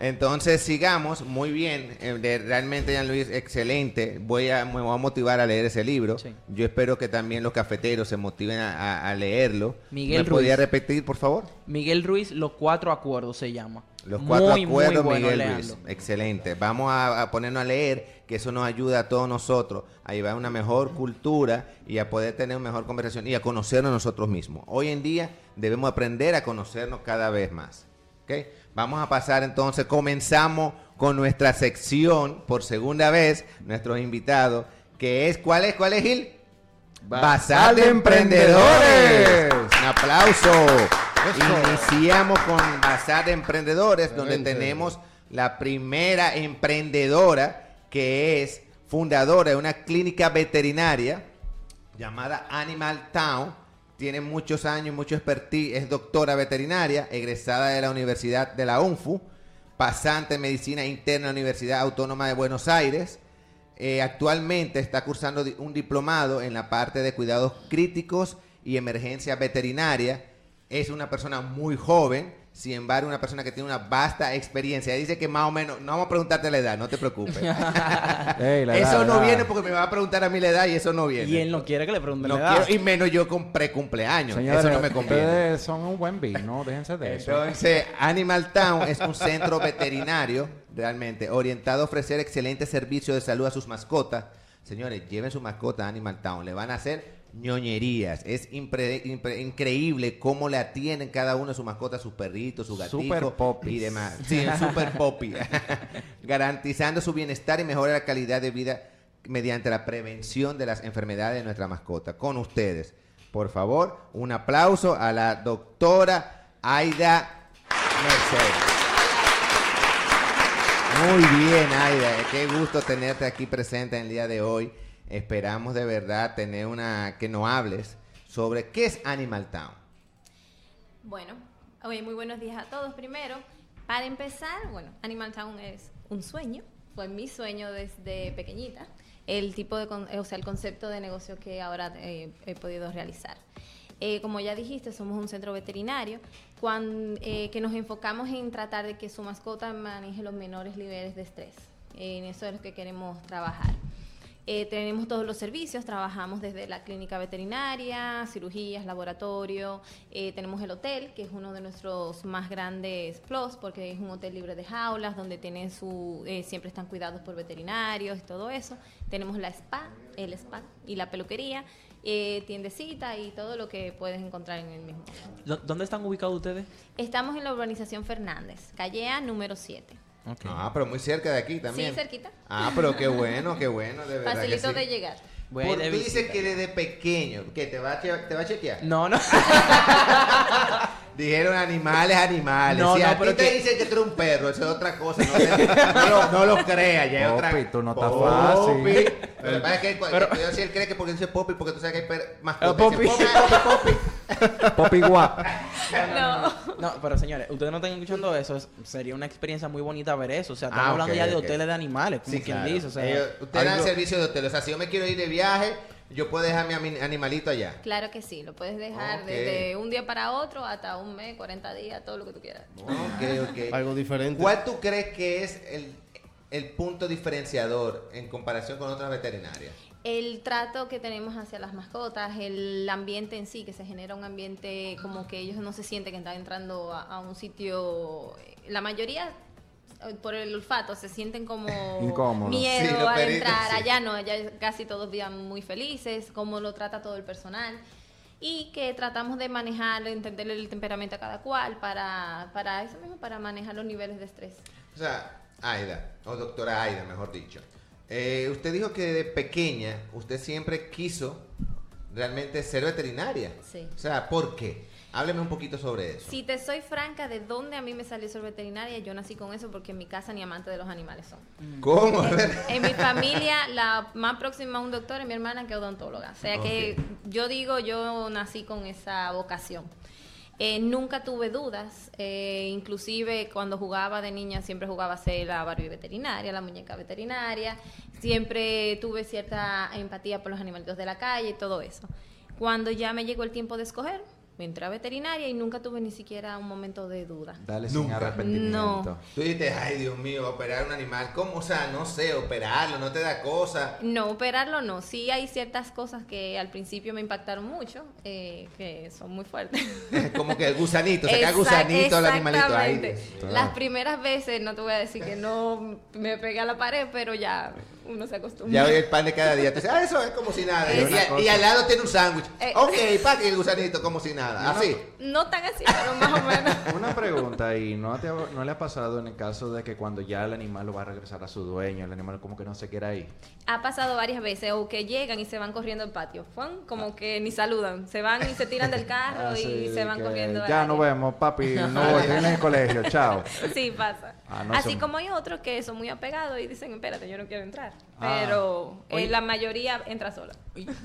Entonces sigamos, muy bien, eh, realmente Jean Luis, excelente. Voy a, me voy a motivar a leer ese libro. Sí. Yo espero que también los cafeteros se motiven a, a- a leerlo. Miguel ¿Me podía Ruiz. repetir, por favor? Miguel Ruiz, Los Cuatro Acuerdos se llama. Los cuatro Muy, muy acuerdos, bueno, Miguel. Ruiz. Excelente. Vamos a, a ponernos a leer, que eso nos ayuda a todos nosotros a llevar una mejor cultura y a poder tener una mejor conversación y a conocernos nosotros mismos. Hoy en día debemos aprender a conocernos cada vez más. ¿ok? Vamos a pasar entonces, comenzamos con nuestra sección por segunda vez, nuestros invitados, que es, ¿cuál es? ¿Cuál es, Gil? Bazar de Emprendedores. Un aplauso. Iniciamos con Bazar de Emprendedores, donde tenemos la primera emprendedora que es fundadora de una clínica veterinaria llamada Animal Town. Tiene muchos años, mucho expertise, es doctora veterinaria, egresada de la Universidad de la UNFU, pasante en medicina interna en la Universidad Autónoma de Buenos Aires. Eh, actualmente está cursando un diplomado en la parte de cuidados críticos y emergencia veterinaria. Es una persona muy joven, sin embargo, una persona que tiene una vasta experiencia. Dice que más o menos, no vamos a preguntarte la edad, no te preocupes. Ey, la eso edad, no edad. viene porque me va a preguntar a mí la edad y eso no viene. Y él no quiere que le pregunten No la edad. quiero, y menos yo con pre-cumpleaños. Señores, Eso no me conviene. ustedes son un buen vino, déjense de eso. Entonces, Animal Town es un centro veterinario, realmente, orientado a ofrecer excelentes servicios de salud a sus mascotas. Señores, lleven su mascota a Animal Town. Le van a hacer ñoñerías. Es impre- impre- increíble cómo le atienden cada uno de sus mascotas, sus perritos, sus gatitos Super popis. y demás. Sí, super popi. Garantizando su bienestar y mejora la calidad de vida mediante la prevención de las enfermedades de nuestra mascota. Con ustedes, por favor, un aplauso a la doctora Aida Mercedes. Muy bien, Aida. Qué gusto tenerte aquí presente en el día de hoy. Esperamos de verdad tener una que nos hables sobre qué es Animal Town. Bueno, oye, muy buenos días a todos. Primero, para empezar, bueno, Animal Town es un sueño, fue mi sueño desde pequeñita, el tipo de, o sea, el concepto de negocio que ahora eh, he podido realizar. Eh, como ya dijiste, somos un centro veterinario cuan- eh, que nos enfocamos en tratar de que su mascota maneje los menores niveles de estrés. en eso es lo que queremos trabajar. Eh, tenemos todos los servicios, trabajamos desde la clínica veterinaria, cirugías, laboratorio, eh, tenemos el hotel, que es uno de nuestros más grandes plus, porque es un hotel libre de jaulas, donde tienen su, eh, siempre están cuidados por veterinarios y todo eso. Tenemos la spa, el spa y la peluquería, eh, tiendecita y todo lo que puedes encontrar en el mismo. ¿Dó- ¿Dónde están ubicados ustedes? Estamos en la urbanización Fernández, calle A número 7. Ok. Ah, pero muy cerca de aquí también. Sí, cerquita. Ah, pero qué bueno, qué bueno, de verdad. que Facilito sí. de llegar. Voy Por- de tú dices que desde pequeño, que te va a, te va a chequear. No, no. Dijeron animales, animales. No, si no, a pero ti te que- dicen que tú eres un perro, eso es otra cosa. No, te- no lo, no lo creas, ya es otra Popi, tú no estás Popi. fácil. Pero lo que pasa es que Pero- yo sí él cree que porque dice Poppy, porque tú sabes que hay per- más El Poppy. Poppy. Poppy, Poppy, Popi guap. No. No, pero señores, ustedes no están escuchando eso. es- sería una experiencia muy bonita ver eso. O sea, estamos Ah, hablando ok, ya de hoteles de animales, como Sí, quien claro. dice. O sea, Ellos- ustedes dan algo- servicio de hotel. O sea, si yo me quiero ir de viaje, yo puedo dejar mi animalito allá. Claro que sí, lo puedes dejar desde un día para otro hasta un mes, 40 días, todo lo que tú quieras. Ok, ok. Algo diferente. ¿Cuál tú crees que es el, el punto diferenciador en comparación con otras veterinarias? El trato que tenemos hacia las mascotas, el ambiente en sí, que se genera un ambiente como que ellos no se sienten que están entrando a, a un sitio, la mayoría eh, por el olfato se sienten como miedo Sí, al entrar, sí. allá no, allá casi todos vivan muy felices, cómo lo trata todo el personal y que tratamos de manejar, entender el temperamento a cada cual para, para eso mismo, para manejar los niveles de estrés. O sea, Aida, o doctora Aida, mejor dicho. Eh, usted dijo que de pequeña usted siempre quiso realmente ser veterinaria. Sí. O sea, ¿por qué? Hábleme un poquito sobre eso. Si te soy franca, de dónde a mí me salió ser veterinaria, yo nací con eso porque en mi casa ni amante de los animales son. ¿Cómo? A ver. En mi familia, la más próxima a un doctor es mi hermana que es odontóloga. O sea que yo digo, yo nací con esa vocación. Eh, nunca tuve dudas, eh, inclusive cuando jugaba de niña siempre jugaba a ser la Barbie veterinaria, la muñeca veterinaria, siempre tuve cierta empatía por los animalitos de la calle y todo eso. Cuando ya me llegó el tiempo de escoger, entré a veterinaria y nunca tuve ni siquiera un momento de duda. Dale sin Nunca. arrepentimiento. No. Tú dices, ay Dios mío, operar un animal, ¿cómo? O sea, no sé, operarlo, no te da cosa. No, operarlo no. Sí hay ciertas cosas que al principio me impactaron mucho, eh, que son muy fuertes. Como que el gusanito, sacar Exact- gusanito al animalito. Ay. Las primeras veces, no te voy a decir que no me pegué a la pared, pero ya uno se acostumbra. Ya hoy el pan de cada día. Te dice, ah, eso es como si nada. Es Y, al lado tiene un sándwich. Eh. ok, pa' que el gusanito como si nada. Así. No tan así, pero más o menos. Una pregunta y ¿no, te ha- ¿no le ha pasado en el caso de que cuando ya el animal lo va a regresar a su dueño, el animal como que no se quiera ahí? Ha pasado varias veces, o que llegan y se van corriendo al patio. Fuan, como que ni saludan. Se van y se tiran del carro Así y se van que, corriendo. Ya nos vemos, papi, no en el colegio, chao. Sí, pasa. Ah, no Así son- como hay otros que son muy apegados y dicen, espérate, yo no quiero entrar. Ah. Pero eh, Oye. la mayoría entra sola.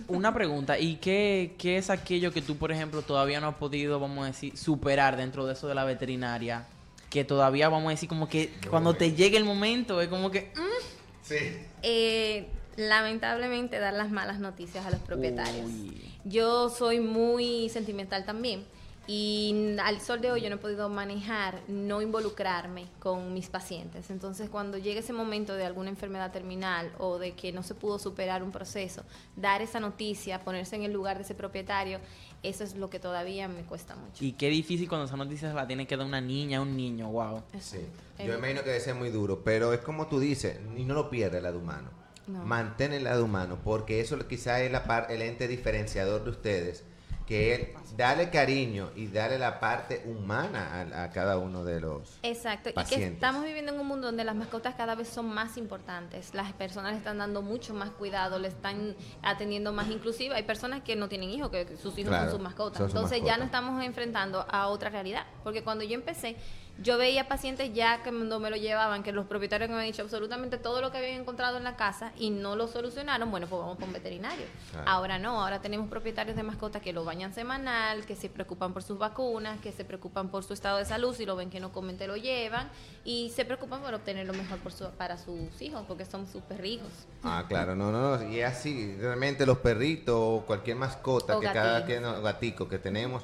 Una pregunta, ¿y qué, qué es aquello que tú, por ejemplo, todavía no has podido, vamos a decir, superar dentro de eso de la veterinaria? Que todavía, vamos a decir, como que cuando te llegue el momento, es como que... mm, Sí. Eh, lamentablemente dar las malas noticias a los propietarios. Uy. Yo soy muy sentimental también y al sol de hoy yo no he podido manejar, no involucrarme con mis pacientes. Entonces cuando llega ese momento de alguna enfermedad terminal o de que no se pudo superar un proceso, dar esa noticia, ponerse en el lugar de ese propietario, eso es lo que todavía me cuesta mucho. Y qué difícil cuando esa noticia se la tiene que dar una niña, un niño, wow. Sí. Yo imagino que debe ser muy duro, pero es como tú dices, y no lo pierde el lado humano. No. Mantén el lado humano, porque eso quizás es la par- el ente diferenciador de ustedes, que es darle cariño y darle la parte humana a, a cada uno de los... Exacto, y que estamos viviendo en un mundo donde las mascotas cada vez son más importantes. Las personas le están dando mucho más cuidado, le están atendiendo más. Inclusive hay personas que no tienen hijos, que sus hijos Claro, son sus mascotas. son sus Entonces ya nos estamos enfrentando a otra realidad. Porque cuando yo empecé, yo veía pacientes ya que cuando me lo llevaban, que los propietarios me habían dicho absolutamente todo lo que habían encontrado en la casa y no lo solucionaron, bueno, pues vamos con veterinario. Claro. Ahora no, ahora tenemos propietarios de mascotas que lo bañan semanal, que se preocupan por sus vacunas, que se preocupan por su estado de salud, si lo ven que no comen, te lo llevan, y se preocupan por obtener lo mejor por su- para sus hijos, porque son sus perrijos. Ah, claro, no, no, no, y es así, realmente los perritos o cualquier mascota O que cada que no, gatico que tenemos,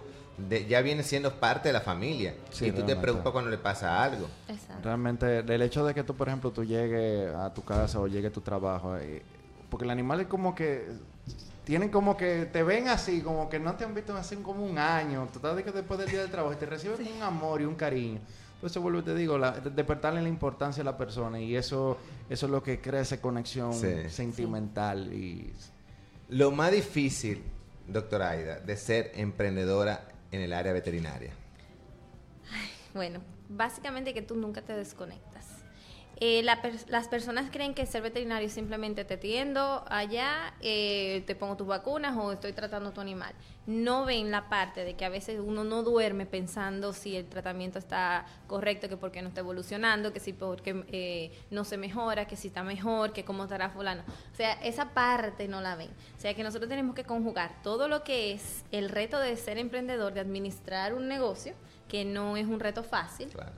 de- ya viene siendo parte de la familia. Sí, y tú te preocupas cuando le pasa algo. Exacto. Realmente, el hecho de que tú, por ejemplo, tú llegues a tu casa o llegue a tu trabajo, eh, porque el animal es como que tienen como que te ven así, como que no te han visto hace como un año, total de que después del día del trabajo y te reciben con un amor y un cariño. Pues eso vuelvo y te digo, la, despertarle la importancia a la persona y eso eso es lo que crea esa conexión Sí. sentimental y Lo más difícil, doctora Aida, de ser emprendedora en el área veterinaria. Bueno, básicamente que tú nunca te desconectas. Eh, la pers- las personas creen que ser veterinario simplemente te atiendo allá, eh, te pongo tus vacunas o estoy tratando tu animal. No ven la parte de que a veces uno no duerme pensando si el tratamiento está correcto, que por qué no está evolucionando, que si porque eh, no se mejora, que si está mejor, que cómo estará fulano. O sea, esa parte no la ven. O sea, que nosotros tenemos que conjugar todo lo que es el reto de ser emprendedor, de administrar un negocio, que no es un reto fácil, Claro.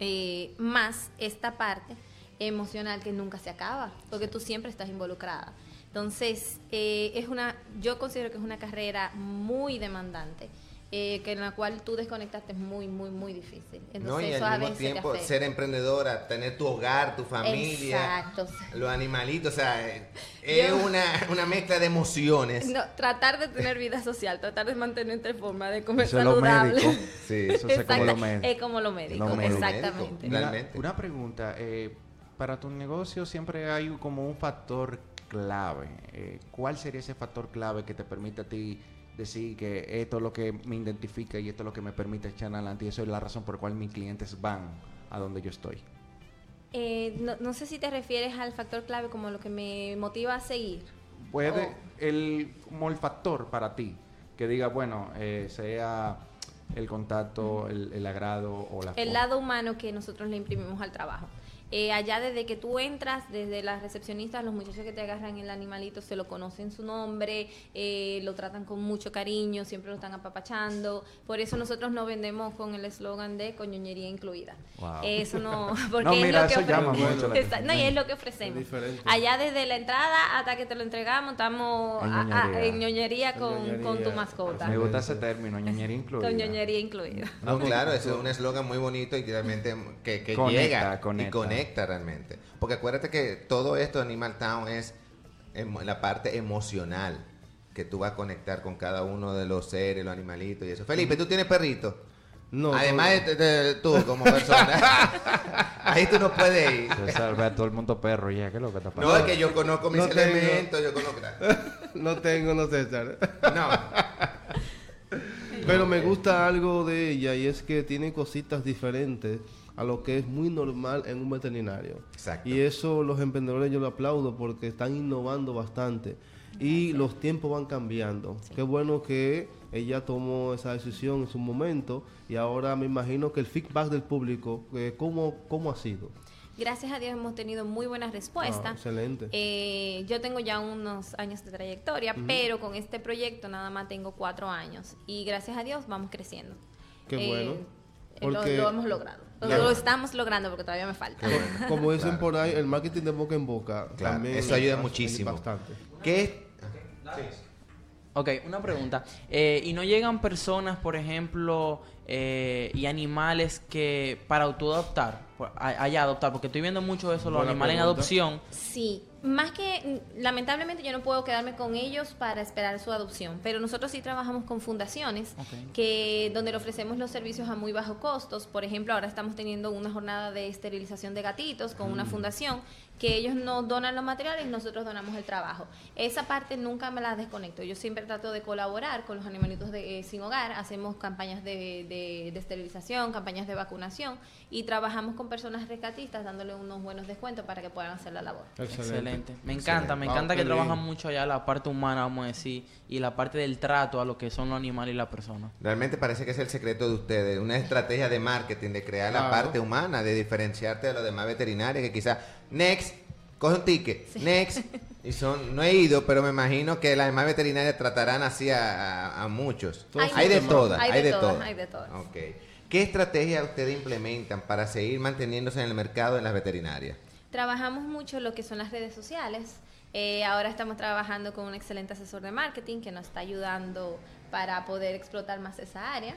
Eh, más esta parte emocional que nunca se acaba, porque tú siempre estás involucrada. Entonces, eh, es una, yo considero que es una carrera muy demandante, eh, que en la cual tú desconectarte es muy, muy, muy difícil. Entonces, no, y eso a al mismo tiempo ser emprendedora, tener tu hogar, tu familia, Exacto. los animalitos, o sea, eh, es Yo- una, una mezcla de emociones. No, tratar de tener vida social, tratar de mantenerte en forma, de comer Eso es lo saludable. médico. Sí. Eso es como lo médico. Es como lo médico, Lo médico. exactamente. Realmente. una pregunta. eh, para tu negocio siempre hay como un factor clave. Eh, ¿Cuál sería ese factor clave que te permite a ti decir que esto es lo que me identifica y esto es lo que me permite echar adelante y eso es la razón por la cual mis clientes van a donde yo estoy? Eh, no, no sé si te refieres al factor clave como lo que me motiva a seguir. Puede, el, como el factor para ti, que diga, bueno, eh, sea el contacto, el, el agrado o la el lado humano que nosotros le imprimimos al trabajo. Eh, allá desde que tú entras, desde las recepcionistas, los muchachos que te agarran el animalito se lo conocen su nombre, eh, lo tratan con mucho cariño, siempre lo están apapachando. Por eso nosotros no vendemos con el eslogan de coñoñería incluida. Eso no, porque es lo que ofrecemos. No, y es lo que ofrecemos. Allá desde la entrada hasta que te lo entregamos, estamos en ñoñería, con, con, tu mascota. Me gusta ese término, ñoñería incluida. Con ñoñería incluida. No, claro, eso es un eslogan muy bonito y realmente que, que llega y conecta realmente. Porque acuérdate que todo esto de Animal Town es la parte emocional que tú vas a conectar con cada uno de los seres, los animalitos y eso. Felipe, ¿tú tienes perrito? No. Además de, tú como persona. Ahí tú no puedes ir. ve a todo el mundo perro ya, ¿qué es lo que está pasando? No, es que yo conozco mis elementos, yo conozco... no tengo, no César. No. Pero me gusta algo de ella y es que tiene cositas diferentes a lo que es muy normal en un veterinario. Exacto. Y eso los emprendedores yo lo aplaudo porque están innovando bastante y los tiempos van cambiando. Qué bueno que ella tomó esa decisión en su momento y ahora me imagino que el feedback del público, eh, ¿cómo, ¿cómo ha sido? Gracias a Dios hemos tenido muy buenas respuestas. Ah, excelente. Eh, yo tengo ya unos años de trayectoria, pero con este proyecto nada más tengo cuatro años y gracias a Dios vamos creciendo. Qué eh, bueno. lo, hemos logrado. Lo estamos logrando porque todavía me falta. Como dicen por ahí, el marketing de boca en boca. También eso ayuda muchísimo. Bastante. ¿Qué? Ok, una pregunta. Eh, ¿Y no llegan personas, por ejemplo, eh, y animales que para autoadoptar, allá adoptar? Porque estoy viendo mucho eso, los animales en adopción. Sí, más que, lamentablemente yo no puedo quedarme con ellos para esperar su adopción, pero nosotros sí trabajamos con fundaciones que donde le ofrecemos los servicios a muy bajo costos. Por ejemplo, ahora estamos teniendo una jornada de esterilización de gatitos con una mm. fundación que ellos nos donan los materiales y nosotros donamos el trabajo. Esa parte nunca me la desconecto. Yo siempre trato de colaborar con los animalitos de, eh, sin hogar. Hacemos campañas de, de, esterilización, campañas de vacunación y trabajamos con personas rescatistas dándole unos buenos descuentos para que puedan hacer la labor. Excelente. Me encanta, me encanta que trabajan mucho allá la parte humana, vamos a decir, y la parte del trato a lo que son los animales y la persona. Realmente parece que es el secreto de ustedes, una estrategia de marketing, de crear la parte humana, de diferenciarte de los demás veterinarios que quizás Next, coge un ticket. Next. Y son, no he ido, pero me imagino que las demás veterinarias tratarán así a, muchos. Hay, de todas, hay, de, todas. Hay de todas. Okay. ¿Qué estrategia ustedes implementan para seguir manteniéndose en el mercado en las veterinarias? Trabajamos mucho lo que son las redes sociales. Eh, ahora estamos trabajando con un excelente asesor de marketing que nos está ayudando para poder explotar más esa área.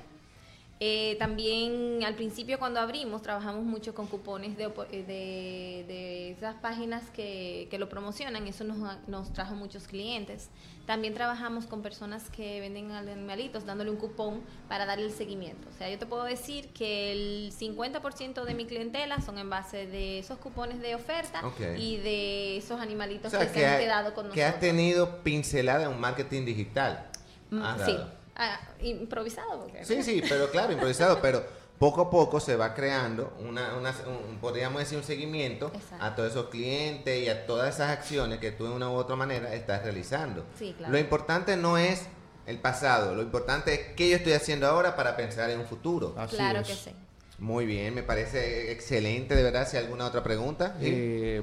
Eh, también al principio cuando abrimos trabajamos mucho con cupones de, de, de esas páginas que, que, lo promocionan, eso nos, nos, trajo muchos clientes. También trabajamos con personas que venden animalitos dándole un cupón para darle el seguimiento. O sea, yo te puedo decir que el 50% de mi clientela son en base de esos cupones de oferta y de esos animalitos que, se han quedado con nosotros. Que has tenido pincelada en un marketing digital. Mm, sí. Ah, improvisado. Sí, sí, pero claro, improvisado, pero poco a poco se va creando una, una podríamos decir un seguimiento a todos esos clientes y a todas esas acciones que tú de una u otra manera estás realizando. Lo importante no es el pasado, lo importante es qué yo estoy haciendo ahora para pensar en un futuro. claro que sí. Muy bien, me parece excelente, de verdad. Si hay alguna otra pregunta. Eh,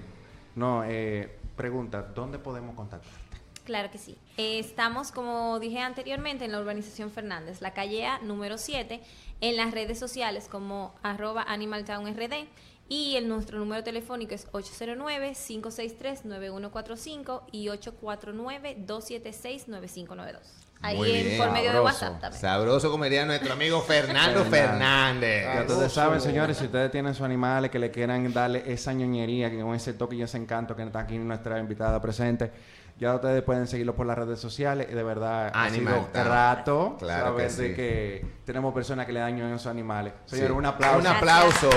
no, eh, pregunta, ¿dónde podemos contactar? Claro que sí. Eh, estamos, como dije anteriormente, en la urbanización Fernández, la calle A número 7, en las redes sociales como arroba animaltownrd y el, nuestro número telefónico es 809-563-9145 y 849-276-9592. Ahí por medio de WhatsApp también. Sabroso como diría nuestro amigo Fernando Fernández. Ya ustedes saben, señores, si ustedes tienen sus animales que le quieran darle esa ñoñería, que con ese toque y ese encanto que está aquí nuestra invitada presente, ya ustedes pueden seguirlo por las redes sociales y de verdad ha sido rato claro saber que, de que tenemos personas que le dañan a esos animales. Señor, un aplauso. Un aplauso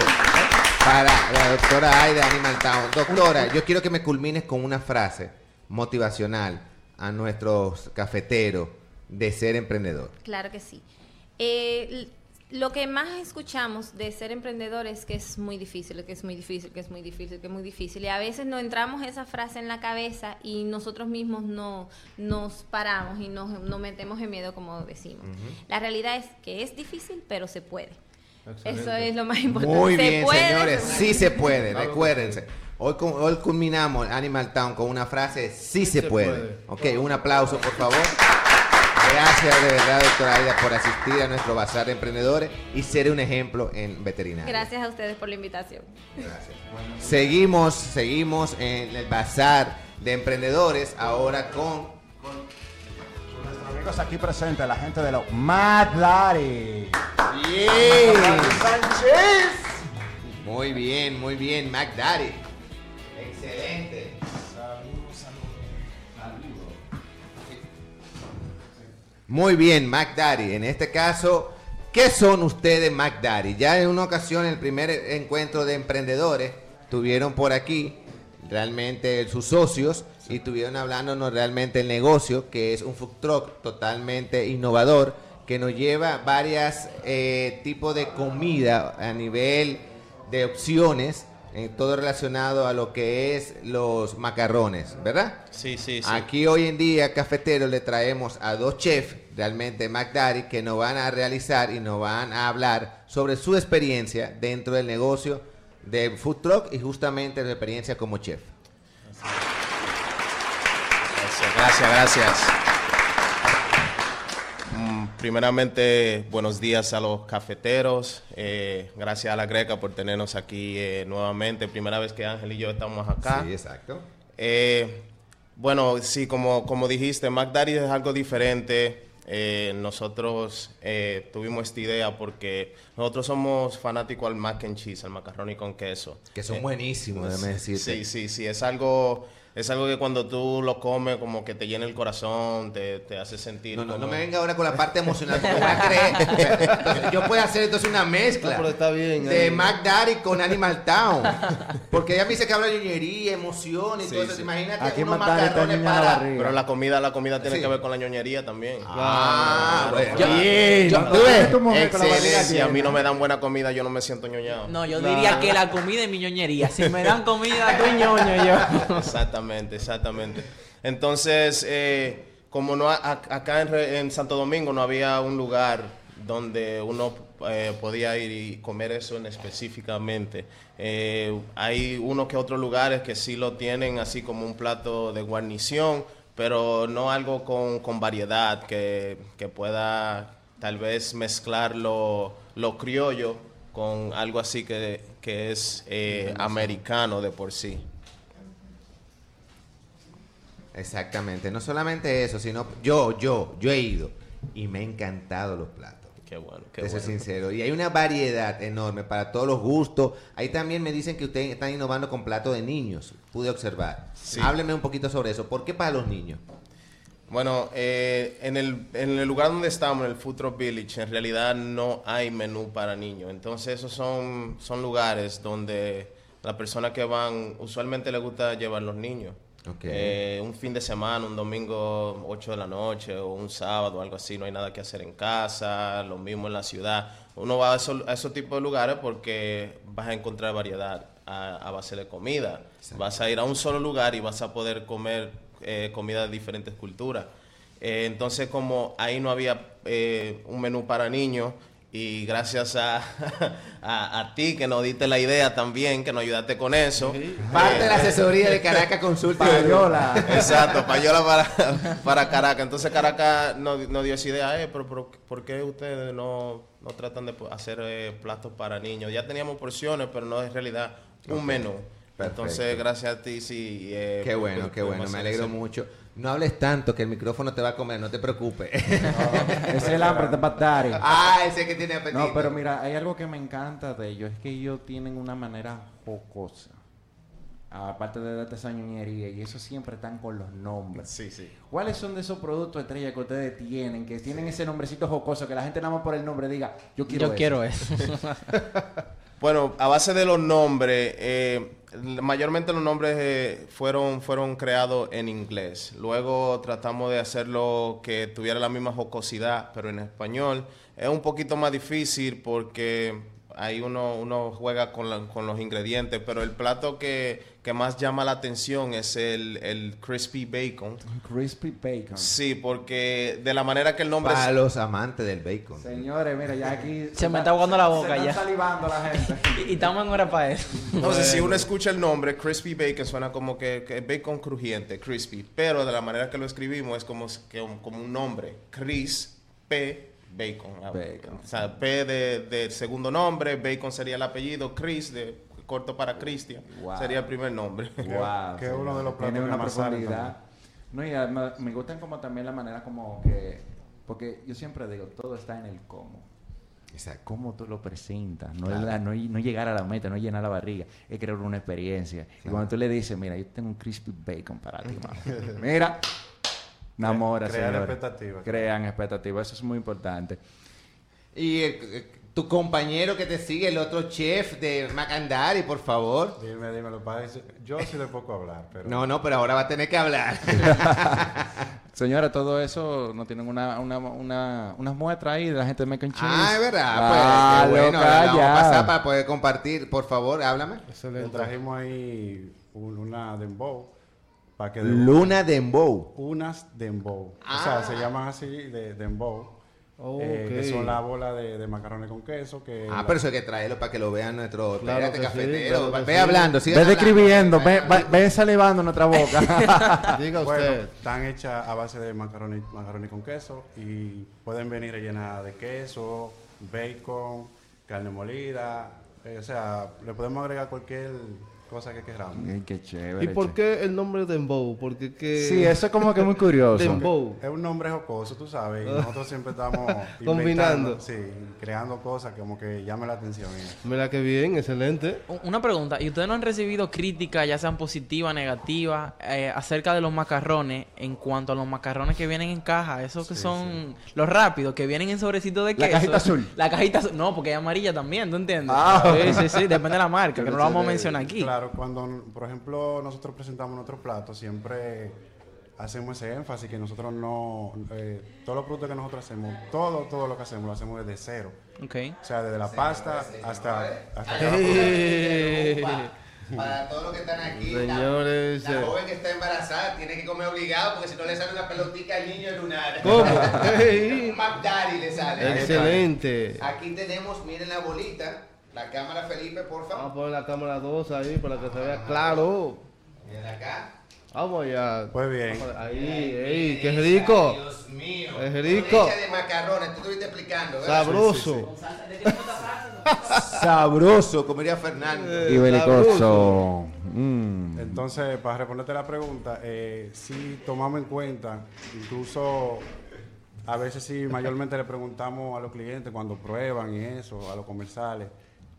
para la doctora Aida Animal Town. Doctora, yo quiero que me culmines con una frase motivacional a nuestros cafeteros de ser emprendedor. Claro que sí. Eh, lo que más escuchamos de ser emprendedor es que es muy difícil, que es muy difícil, que es muy difícil, que es muy difícil. Y a veces nos entramos esa frase en la cabeza y nosotros mismos no nos paramos y nos, metemos en miedo, como decimos. La realidad es que es difícil, pero se puede. Eso es lo más importante. Muy ¿Se bien, puede? señores. Sí se puede, recuérdense. Hoy, cu- hoy culminamos Animal Town con una frase, sí se se puede. puede. Ok, un aplauso, por favor. Gracias de verdad, doctora Aida, por asistir a nuestro bazar de emprendedores y ser un ejemplo en veterinaria. Gracias a ustedes por la invitación. Seguimos, seguimos en el bazar de emprendedores, ahora con... Nuestros amigos aquí presentes, la gente de los Mad Daddy. ¡Bien! Sánchez. Muy bien, muy bien, Mac Daddy. Excelente. Muy bien, Mac Daddy. En este caso, ¿qué son ustedes, Mac Daddy? Ya en una ocasión, en el primer encuentro de emprendedores, tuvieron por aquí realmente sus socios y estuvieron hablándonos realmente el negocio, que es un food truck totalmente innovador, que nos lleva varias eh, tipos de comida a nivel de opciones, eh, todo relacionado a lo que es los macarrones, ¿verdad? Sí, sí, sí. Aquí hoy en día, cafeteros, le traemos a dos chefs, realmente McDaddy, que nos van a realizar y nos van a hablar sobre su experiencia dentro del negocio de food truck y justamente su experiencia como chef. Gracias, gracias, gracias. Mm, Primeramente, buenos días a los cafeteros. Eh, gracias a la Greca por tenernos aquí eh, nuevamente. Primera vez que Ángel y yo estamos acá. Sí, exacto. Eh, bueno, sí, como, como dijiste, McDaddy es algo diferente. Eh, nosotros eh, tuvimos esta idea porque nosotros somos fanáticos al mac and cheese, al macarrón y con queso. Que son Eh, buenísimos, déjame decirte. Sí, sí, sí, es algo, es algo que cuando tú lo comes como que te llena el corazón, te, te hace sentir No, no, no me venga ahora con la parte emocional, porque voy a creer. Entonces, yo puedo hacer entonces una mezcla No, pero está bien, de ahí. McDaddy con Animal Town. Porque ella me dice que habla de ñoñería, emoción y Sí, todo eso. sí. Imagínate Aquí unos macarrones la para... barriga. Pero la comida, la comida tiene Sí. que ver con la ñoñería también. Ah, bueno. Bien. yo- ¿Tú ves tu mujer con la. Si a mí no me dan buena comida, yo no me siento ñoñado. No, yo diría que la comida es mi ñoñería. Si me dan comida, estoy ñoño yo. Exactamente, exactamente. Entonces, eh, como no a- acá en, en Santo Domingo no había un lugar donde uno eh, podía ir y comer eso en específicamente. Eh, hay uno que otros lugares que sí lo tienen así como un plato de guarnición, pero no algo con, con variedad que, que pueda tal vez mezclar lo, lo criollo con algo así que, que es eh, americano de por sí. Exactamente. No solamente eso, sino yo, yo, yo he ido y me han encantado los platos. Qué bueno, qué Te soy bueno. sincero. Y hay una variedad enorme para todos los gustos. Ahí también me dicen que ustedes están innovando con platos de niños. Pude observar. Sí. Hábleme un poquito sobre eso. ¿Por qué para los niños? Bueno, eh, en, el, en el lugar donde estamos, en el Food Truck Village, en realidad no hay menú para niños. Entonces, esos son, son lugares donde las personas que van, usualmente les gusta llevar los niños. Ok. Eh, un fin de semana, un domingo 8 de la noche o un sábado, algo así, no hay nada que hacer en casa, lo mismo en la ciudad. Uno va a, esos- a esos tipos de lugares porque vas a encontrar variedad a, a base de comida. Vas a ir a un solo lugar y vas a poder comer eh, comida de diferentes culturas. Eh, entonces, como ahí no había eh, un menú para niños, y gracias a, a, a ti que nos diste la idea también, que nos ayudaste con eso. Parte eh, de la asesoría de Caracas Consulta. Payola. Exacto, payola para, para Caracas. Entonces Caracas nos, nos dio esa idea, eh, pero, pero ¿por qué ustedes no, no tratan de hacer eh, platos para niños? Ya teníamos porciones, pero no es realidad un menú. Perfecto. Entonces, gracias a ti, sí. eh, Qué bueno, pu- qué bueno. Me alegro ese- mucho. No hables tanto que el micrófono te va a comer, no te preocupes. Ese es el hambre de Daddy. ah, ese que tiene apetito. No, pero mira, hay algo que me encanta de ellos, es que ellos tienen una manera jocosa. Aparte de darte esa ñoñería, y eso siempre están con los nombres. Sí, sí. ¿Cuáles son de esos productos estrella que ustedes tienen, que tienen ese nombrecito jocoso, que la gente nada más por el nombre diga, yo quiero Yo eso"? quiero eso. Bueno, a base de los nombres, eh, mayormente los nombres eh, fueron, fueron creados en inglés. Luego tratamos de hacerlo que tuviera la misma jocosidad, pero en español. Es un poquito más difícil porque ahí uno, uno juega con, la- con los ingredientes, pero el plato que, que más llama la atención es el, el crispy bacon. Crispy bacon. Sí, porque de la manera que el nombre... Para es- los amantes del bacon. Señores, mira, ya aquí... Se me está aguando la boca se ya. está salivando la gente. Y, y estamos en hora para eso. Entonces, si uno escucha el nombre, crispy bacon, suena como que, que bacon crujiente, crispy. Pero de la manera que lo escribimos es como, como un nombre. Chris P. Bacon. Ah, Bacon. O sea, P de, de segundo nombre, Bacon sería el apellido, Chris, de corto para Cristian, Wow. sería el primer nombre. Wow, que es uno de los platos Tiene una más profundidad. No, y además me gustan como también la manera como que... Porque yo siempre digo, todo está en el cómo. Exacto. Cómo tú lo presentas. No, es Claro. la- no, no llegar a la meta, no llenar la barriga. Es crear una experiencia. Y cuando tú le dices, mira, yo tengo un crispy bacon para ti, mano. Mira, enamora, señores. expectativas. Crean expectativas. Eso es muy importante. Y eh, eh, tu compañero que te sigue, el otro chef de Macandari, por favor. Dime, dime, lo que pasa es que yo sí le poco hablar, pero... No, no, pero ahora va a tener que hablar. Señora, todo eso no tienen una, una, una, unas muestras ahí de la gente de Mac and Cheese. ah, es verdad. Ah, pues, qué bueno, loca, vamos a ya. pasar para poder compartir. Por favor, háblame. Le Excelente. trajimos ahí un- una dembow para que... Luna Dembow. Unas dembow. Ah. O sea, se llaman así de dembow. Oh, eh, que son la bola de, de macarrones con queso. Que Ah, la- pero eso hay que traerlo para que lo vean nuestro Claro espérate, que sí, cafetero. claro que ve sí. hablando, Ve describiendo, ve, ve, ve salivando nuestra boca. Diga Bueno, usted. están hechas a base de macaroni, macaroni con queso y pueden venir rellenadas de queso, bacon, carne molida. eh, o sea, le podemos agregar cualquier cosa que queramos. Ay, qué chévere. ¿Y por che. qué el nombre Dembow? Porque que... Sí, eso es como que muy curioso. Dembow. Es un nombre jocoso, tú sabes, y nosotros siempre estamos Combinando. Sí, creando cosas como que llamen la atención. Mira que bien, excelente. Una pregunta, ¿y ustedes no han recibido críticas, ya sean positivas, negativas, eh, acerca de los macarrones en cuanto a los macarrones que vienen en caja? Esos que son los rápidos, que vienen en sobrecito de La queso. cajita azul. La cajita azul. No, porque es amarilla también, ¿tú entiendes? Ah. Sí, sí, sí, depende de la marca, que no lo vamos a mencionar aquí. Claro, cuando, por ejemplo, nosotros presentamos nuestros platos, siempre hacemos ese énfasis que nosotros no, eh, todos los productos que nosotros hacemos, todo, todo lo que hacemos lo hacemos desde cero. Ok. O sea, desde la pasta hasta, hasta cada Eh, Para todos los que están aquí, Señores, la, la eh. joven que está embarazada tiene que comer obligado porque si no le sale una pelotica al niño lunar. ¿Cómo? Ey. Un McDaddy le sale. Excelente. Aquí tenemos, miren la bolita. La cámara Felipe, por Vamos a favor. poner la cámara 2 ahí para que se vea claro. Miren acá. Vamos allá. Pues bien. Ahí, ey, qué rico. Dios mío. Es rico. Con leche de macarrones, tú estuviste explicando, ¿verdad? Sabroso. Sabroso, como diría Fernando. Y belicoso. Mm. Entonces, para responderte la pregunta, eh, sí tomamos en cuenta, incluso a veces sí mayormente le preguntamos a los clientes cuando prueban y eso, a los comerciales,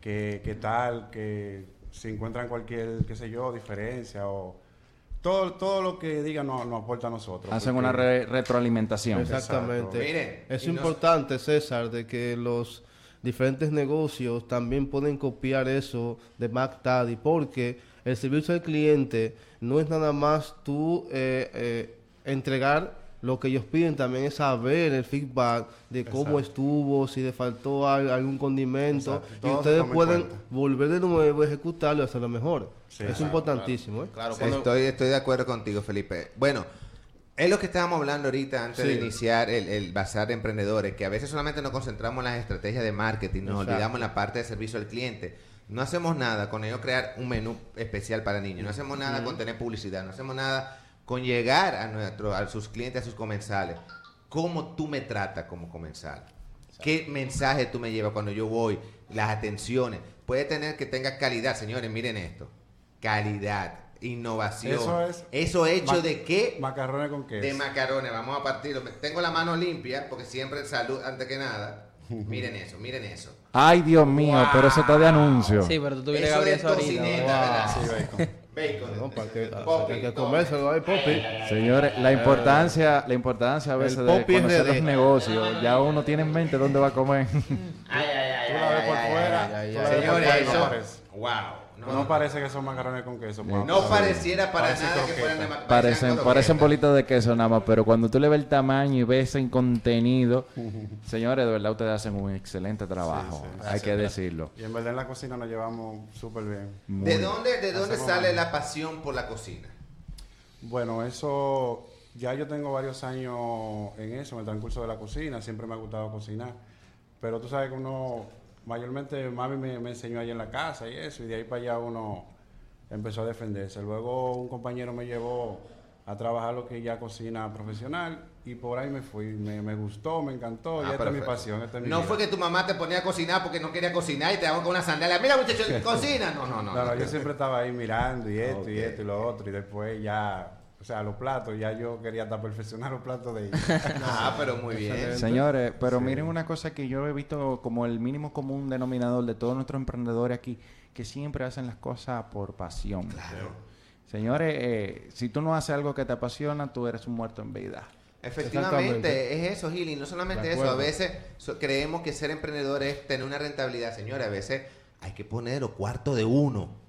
que, qué tal, que si encuentran cualquier, qué sé yo, diferencia o todo, todo lo que digan nos, nos aporta a nosotros. Hacen una re- retroalimentación. Exactamente. Miren, es importante, César, de que los diferentes negocios también pueden copiar eso de McDaddy, porque el servicio al cliente no es nada más tú eh, eh, entregar lo que ellos piden, también es saber el feedback de cómo Exacto. estuvo, si le faltó al- algún condimento, y ustedes pueden volver de nuevo, ejecutarlo y hacerlo mejor. Sí, es claro, importantísimo. ¿eh? Claro, cuando- Estoy, estoy de acuerdo contigo, Felipe. Bueno, es lo que estábamos hablando ahorita antes de iniciar el, el bazar de emprendedores, que a veces solamente nos concentramos en las estrategias de marketing, nos Exacto. olvidamos en la parte de servicio al cliente. No hacemos nada con ello crear un menú especial para niños, no hacemos nada con tener publicidad, no hacemos nada con llegar a, nuestro, a sus clientes, a sus comensales. ¿Cómo tú me tratas como comensal? ¿Qué mensaje tú me llevas cuando yo voy? Las atenciones. Puede tener que tenga calidad, señores, miren esto. Calidad, innovación. Eso es- ¿Eso hecho de qué? Macarrones con queso. De macarrones. Vamos a partirlo. Tengo la mano limpia, porque siempre salud antes que nada. Miren eso, miren eso. Ay, Dios mío, pero eso está de anuncio. Sí, pero tú tuvieras ahorita. ¿verdad? Sí, bacon. Para que, Poppy, hay que toma. comérselo ahí, Poppy. Señores, la importancia, la importancia a veces El de conocer los negocios. Ya uno tiene en mente dónde va a comer. Ay, ay, ay, Tú la ves por fuera, Señores, eso. Wow. No, parece que son macarrones con queso. No pareciera para Parece nada que fueran de ma- Parecen, parecen bolitas de queso nada más, pero cuando tú le ves el tamaño y ves el contenido, señores, de verdad ustedes hacen un excelente trabajo, hay que decirlo. Y en verdad en la cocina nos llevamos súper bien. Muy ¿De dónde, de dónde sale la pasión por la cocina? Bueno, eso, ya yo tengo varios años en eso, en el transcurso de la cocina, siempre me ha gustado cocinar, pero tú sabes que uno, mayormente mami me, me enseñó ahí en la casa y eso, y de ahí para allá uno empezó a defenderse. Luego un compañero me llevó a trabajar lo que ya cocina profesional y por ahí me fui, me, me gustó, me encantó y Ah, esta es mi pasión, esta es mi No vida. fue que tu mamá te ponía a cocinar porque no quería cocinar y te daba con una sandalia. Mira, muchacho, cocina. No, no, no. No, no, yo siempre estaba ahí mirando y esto y esto y lo otro y después ya, o sea, los platos, ya yo quería hasta perfeccionar los platos de ellos. Ah, pero muy bien. Señores, pero miren una cosa que yo he visto como el mínimo común denominador de todos nuestros emprendedores aquí, que siempre hacen las cosas por pasión. Señores, eh, si tú no haces algo que te apasiona, tú eres un muerto en vida. Efectivamente, es eso, Gili. No solamente eso, a veces so- creemos que ser emprendedor es tener una rentabilidad. Señores, a veces hay que poner los cuartos de uno.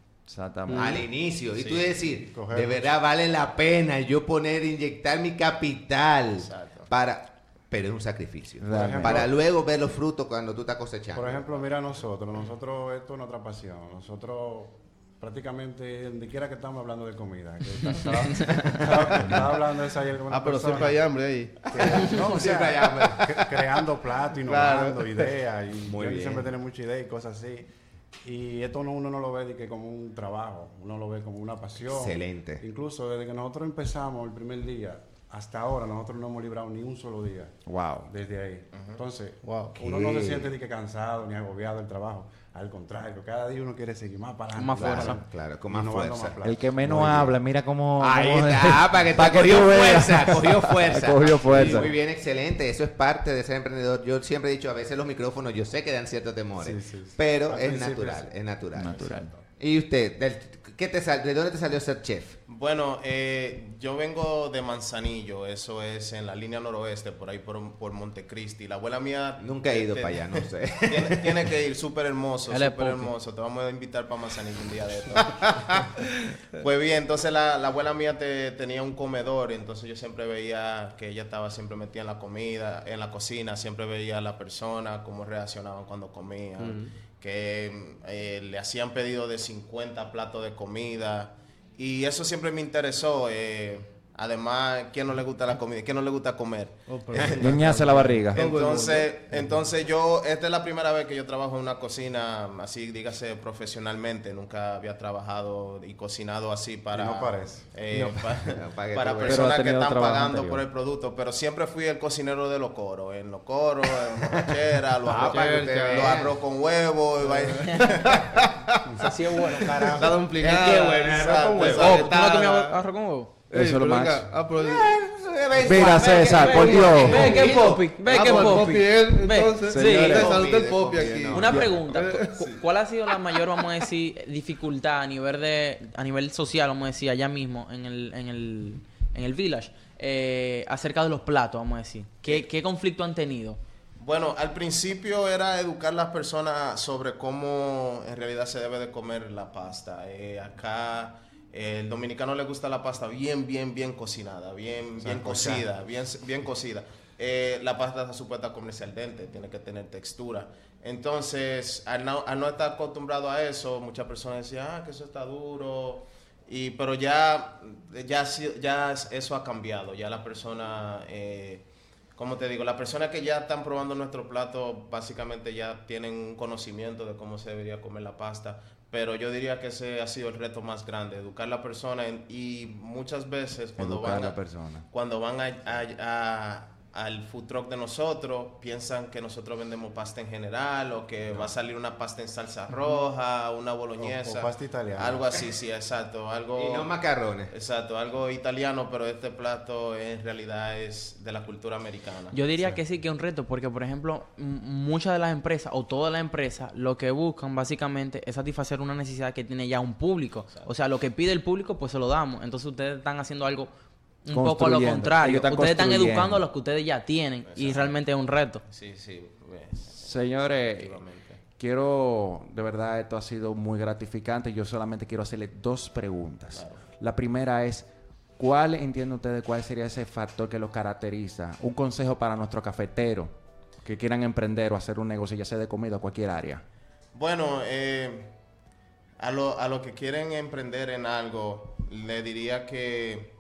Al inicio. Y tú decir, Coger de verdad vale la pena yo poner, inyectar mi capital Exacto. para... Pero es un sacrificio. Para luego ver los frutos cuando tú estás cosechando. Por ejemplo, mira nosotros, nosotros esto es nuestra pasión. Nosotros prácticamente, donde quiera que estamos hablando de comida. que está- Estaba, estaba- estaba hablando de eso ayer con una Ah, pero persona siempre hay hambre ahí. que- no, o sea, Siempre hay hambre. cre- creando platos, innovando ideas. Y Muy yo bien. siempre tiene mucha idea y cosas así. Y esto no, uno no lo ve de que como un trabajo, uno lo ve como una pasión. Excelente. Incluso desde que nosotros empezamos el primer día hasta ahora, nosotros no hemos librado ni un solo día. Wow. Desde ahí. Entonces, Wow. uno no se siente ni que cansado ni agobiado del trabajo. Al contrario, cada día uno quiere seguir más para adelante. Más Claro, fuerza. claro, con más fuerza. El que menos habla, mira cómo... Ahí cómo- está, para que, para te cogió fuerza, cogió fuerza. Cogió fuerza. Muy bien, excelente. Eso es parte de ser emprendedor. Yo siempre he dicho, a veces los micrófonos, yo sé que dan ciertos temores, Sí, sí, sí. pero es natural, sí. es natural. Natural. ¿Y usted, del- qué te sal- de dónde te salió ser chef? Bueno, eh, yo vengo de Manzanillo, eso es en la línea noroeste, por ahí por, por Montecristi. La abuela mía... Nunca he ido te- para allá, no sé. Tiene, tiene que ir, súper hermoso, súper hermoso. Te vamos a invitar para Manzanillo un día de esto. pues bien, entonces la, la abuela mía te- tenía un comedor, y entonces yo siempre veía que ella estaba siempre metida en la comida, en la cocina, siempre veía a la persona, cómo reaccionaban cuando comían, que eh, le hacían pedido de 50 platos de comida, y eso siempre me interesó. eh, además, ¿quién no le gusta la comida? ¿Quién no le gusta comer? Oh, la barriga. Entonces, entonces yo, esta es la primera vez que yo trabajo en una cocina, así dígase profesionalmente. Nunca había trabajado y cocinado así para, Y no parece. eh, No, para personas que están pagando anterior. por el producto. Pero siempre fui el cocinero de los coros, en los coros, en borrachera, los, Ah, los arroz con huevo. y vaina. Eso sí es bueno, carajo. Está bueno, arroz con huevo. Oh, ¿tú no comías arroz con huevo? Eso es lo más. venga, ah, pero- Mira, César, por Dios. Ve que popi, ve que Ve, entonces. el Popi, aquí. Una pregunta, cu- ¿cuál ha sido la mayor, vamos a decir, dificultad a nivel de, a nivel social, vamos a decir, allá mismo en el, en el, en el village, eh, acerca de los platos, vamos a decir? ¿Qué, qué conflicto han tenido? Bueno, al principio era educar a las personas sobre cómo en realidad se debe de comer la pasta. Eh, acá eh, el dominicano le gusta la pasta bien, bien, bien cocinada, bien, bien cocida, bien, bien cocida. Eh, la pasta está supuesta a comerse al dente, tiene que tener textura. Entonces, al no, al no estar acostumbrado a eso, muchas personas decían, ah, que eso está duro. Y, pero ya, ya, ya eso ha cambiado. Ya la persona, eh, como te digo, las personas que ya están probando nuestro plato, básicamente ya tienen un conocimiento de cómo se debería comer la pasta. Pero yo diría que ese ha sido el reto más grande, educar a la persona en- y muchas veces cuando Educar a van la a, persona. cuando van a, a- a- al food truck de nosotros, piensan que nosotros vendemos pasta en general o que va a salir una pasta en salsa roja, una boloñesa. O- o pasta italiana. Algo así, sí, exacto. Algo, Y no macarrones. Exacto, algo italiano, pero este plato en realidad es de la cultura americana. Yo diría que sí, que es un reto, porque por ejemplo, muchas de las empresas o todas las empresas lo que buscan básicamente es satisfacer una necesidad que tiene ya un público. O sea, lo que pide el público, pues se lo damos. Entonces ustedes están haciendo algo un poco a lo contrario. Están Ustedes están educando a los que ustedes ya tienen y realmente es un reto. Sí, sí, pues, Señores, quiero, de verdad, esto ha sido muy gratificante. Yo solamente quiero hacerle dos preguntas. La primera es, ¿cuál entienden ustedes cuál sería ese factor que los caracteriza? Un consejo para nuestro cafetero que quieran emprender o hacer un negocio, ya sea de comida o cualquier área. Bueno, eh, a lo, a lo que quieren emprender en algo, le diría que,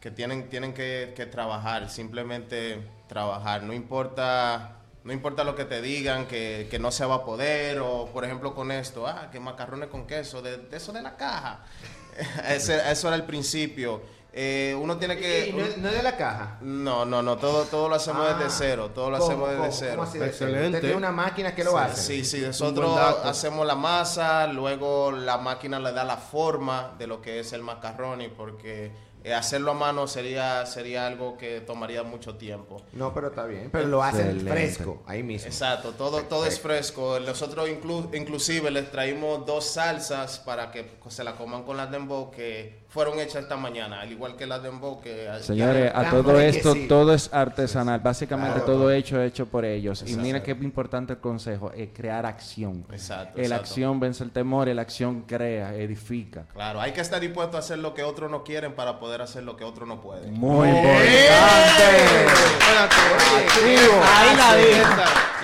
que tienen, tienen que, que trabajar, simplemente trabajar. No importa, no importa lo que te digan, que, que no se va a poder, o por ejemplo con esto, ah, que macarrones con queso, de, de eso de la caja. Ese- eso era el principio. Eh, uno tiene que... Y no, no es de la caja. No, no, no, todo, todo lo hacemos Ah, desde cero, todo lo ¿cómo, hacemos desde cómo, cero. cómo así de cero? Excelente. Usted tiene una máquina que lo hace. Sí, sí, nosotros hacemos la masa, luego la máquina le da la forma de lo que es el macarroni, porque eh, hacerlo a mano sería, sería algo que tomaría mucho tiempo. No, pero está bien. Pero lo hacen Excelente. fresco, ahí mismo. Exacto, todo, todo es fresco. Nosotros inclu- inclusive les traímos dos salsas para que se la coman con las dembow que fueron hechas esta mañana, al igual que las dembow que... Señores, a todo esto, sí. todo es artesanal. Básicamente Claro. todo hecho, hecho por ellos. Y mira qué importante el consejo, es crear acción. Exacto, La exacto. acción vence el temor y la acción crea, edifica. Claro, hay que estar dispuesto a hacer lo que otros no quieren para poder hacer lo que otros no pueden. Muy Ahí la dijo.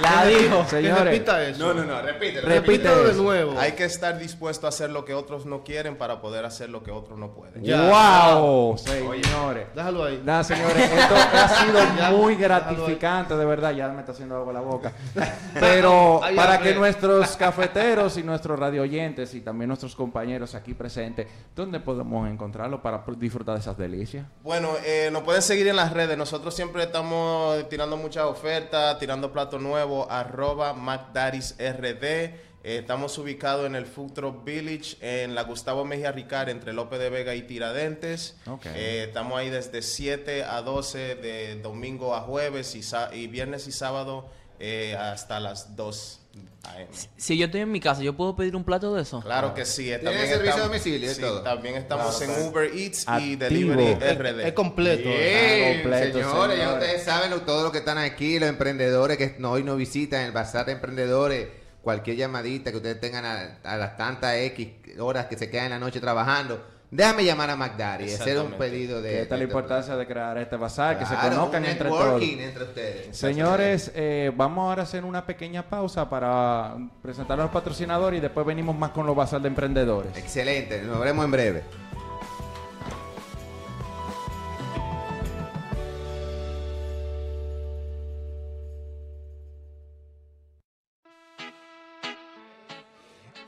La dijo. Señores, repita eso. No, no, no, repítelo. Repite Repítelo de nuevo. Hay que estar dispuesto a hacer lo que otros no quieren para poder hacer lo que otros no pueden. Ya. ¡Wow! Señores. Déjalo ahí. Nada, señores, esto ha sido Ya, muy gratificante, de verdad, ya me está haciendo agua la boca. Pero para que nuestros cafeteros y nuestros radio oyentes y también nuestros compañeros aquí presentes, ¿dónde podemos encontrarlo para disfrutar de esas delicias? Bueno, eh, nos pueden seguir en las redes. Nosotros siempre estamos tirando muchas ofertas, tirando platos nuevos, arroba McDaddy'sRD. Eh, estamos ubicados en el Food Truck Village, en la Gustavo Mejía Ricard, entre López de Vega y Tiradentes. Ok. Eh, estamos ahí desde 7 a 12, de domingo a jueves y, y viernes y sábado eh, hasta las 2 a.m. Si yo estoy en mi casa, ¿yo puedo pedir un plato de eso? Claro que sí. eh, ¿Tiene también servicio estamos- a domicilio y sí, todo? También estamos Claro, en claro. Uber Eats y Activo. Delivery Es- RD. Es completo. Bien, completo, señores, ya señores. ustedes saben lo- todo lo que están aquí, los emprendedores que no- hoy nos visitan, el bazar de emprendedores, cualquier llamadita que ustedes tengan a, a las tantas X horas que se quedan en la noche trabajando, déjame llamar a McDaddy y hacer un pedido de... Esta es la importancia de crear este bazar, que se conozcan un entre todos. entre ustedes. Señores, eh, vamos ahora a hacer una pequeña pausa para presentar a los patrocinadores y después venimos más con los bazar de emprendedores. Excelente, nos veremos en breve.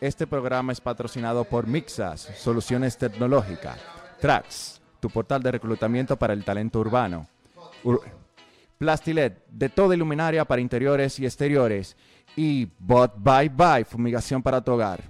Este programa es patrocinado por Mixas, Soluciones Tecnológicas, Trax, tu portal de reclutamiento para el talento urbano, Ur- Plastilet, de toda iluminaria para interiores y exteriores, y Bot Bye Bye, fumigación para tu hogar.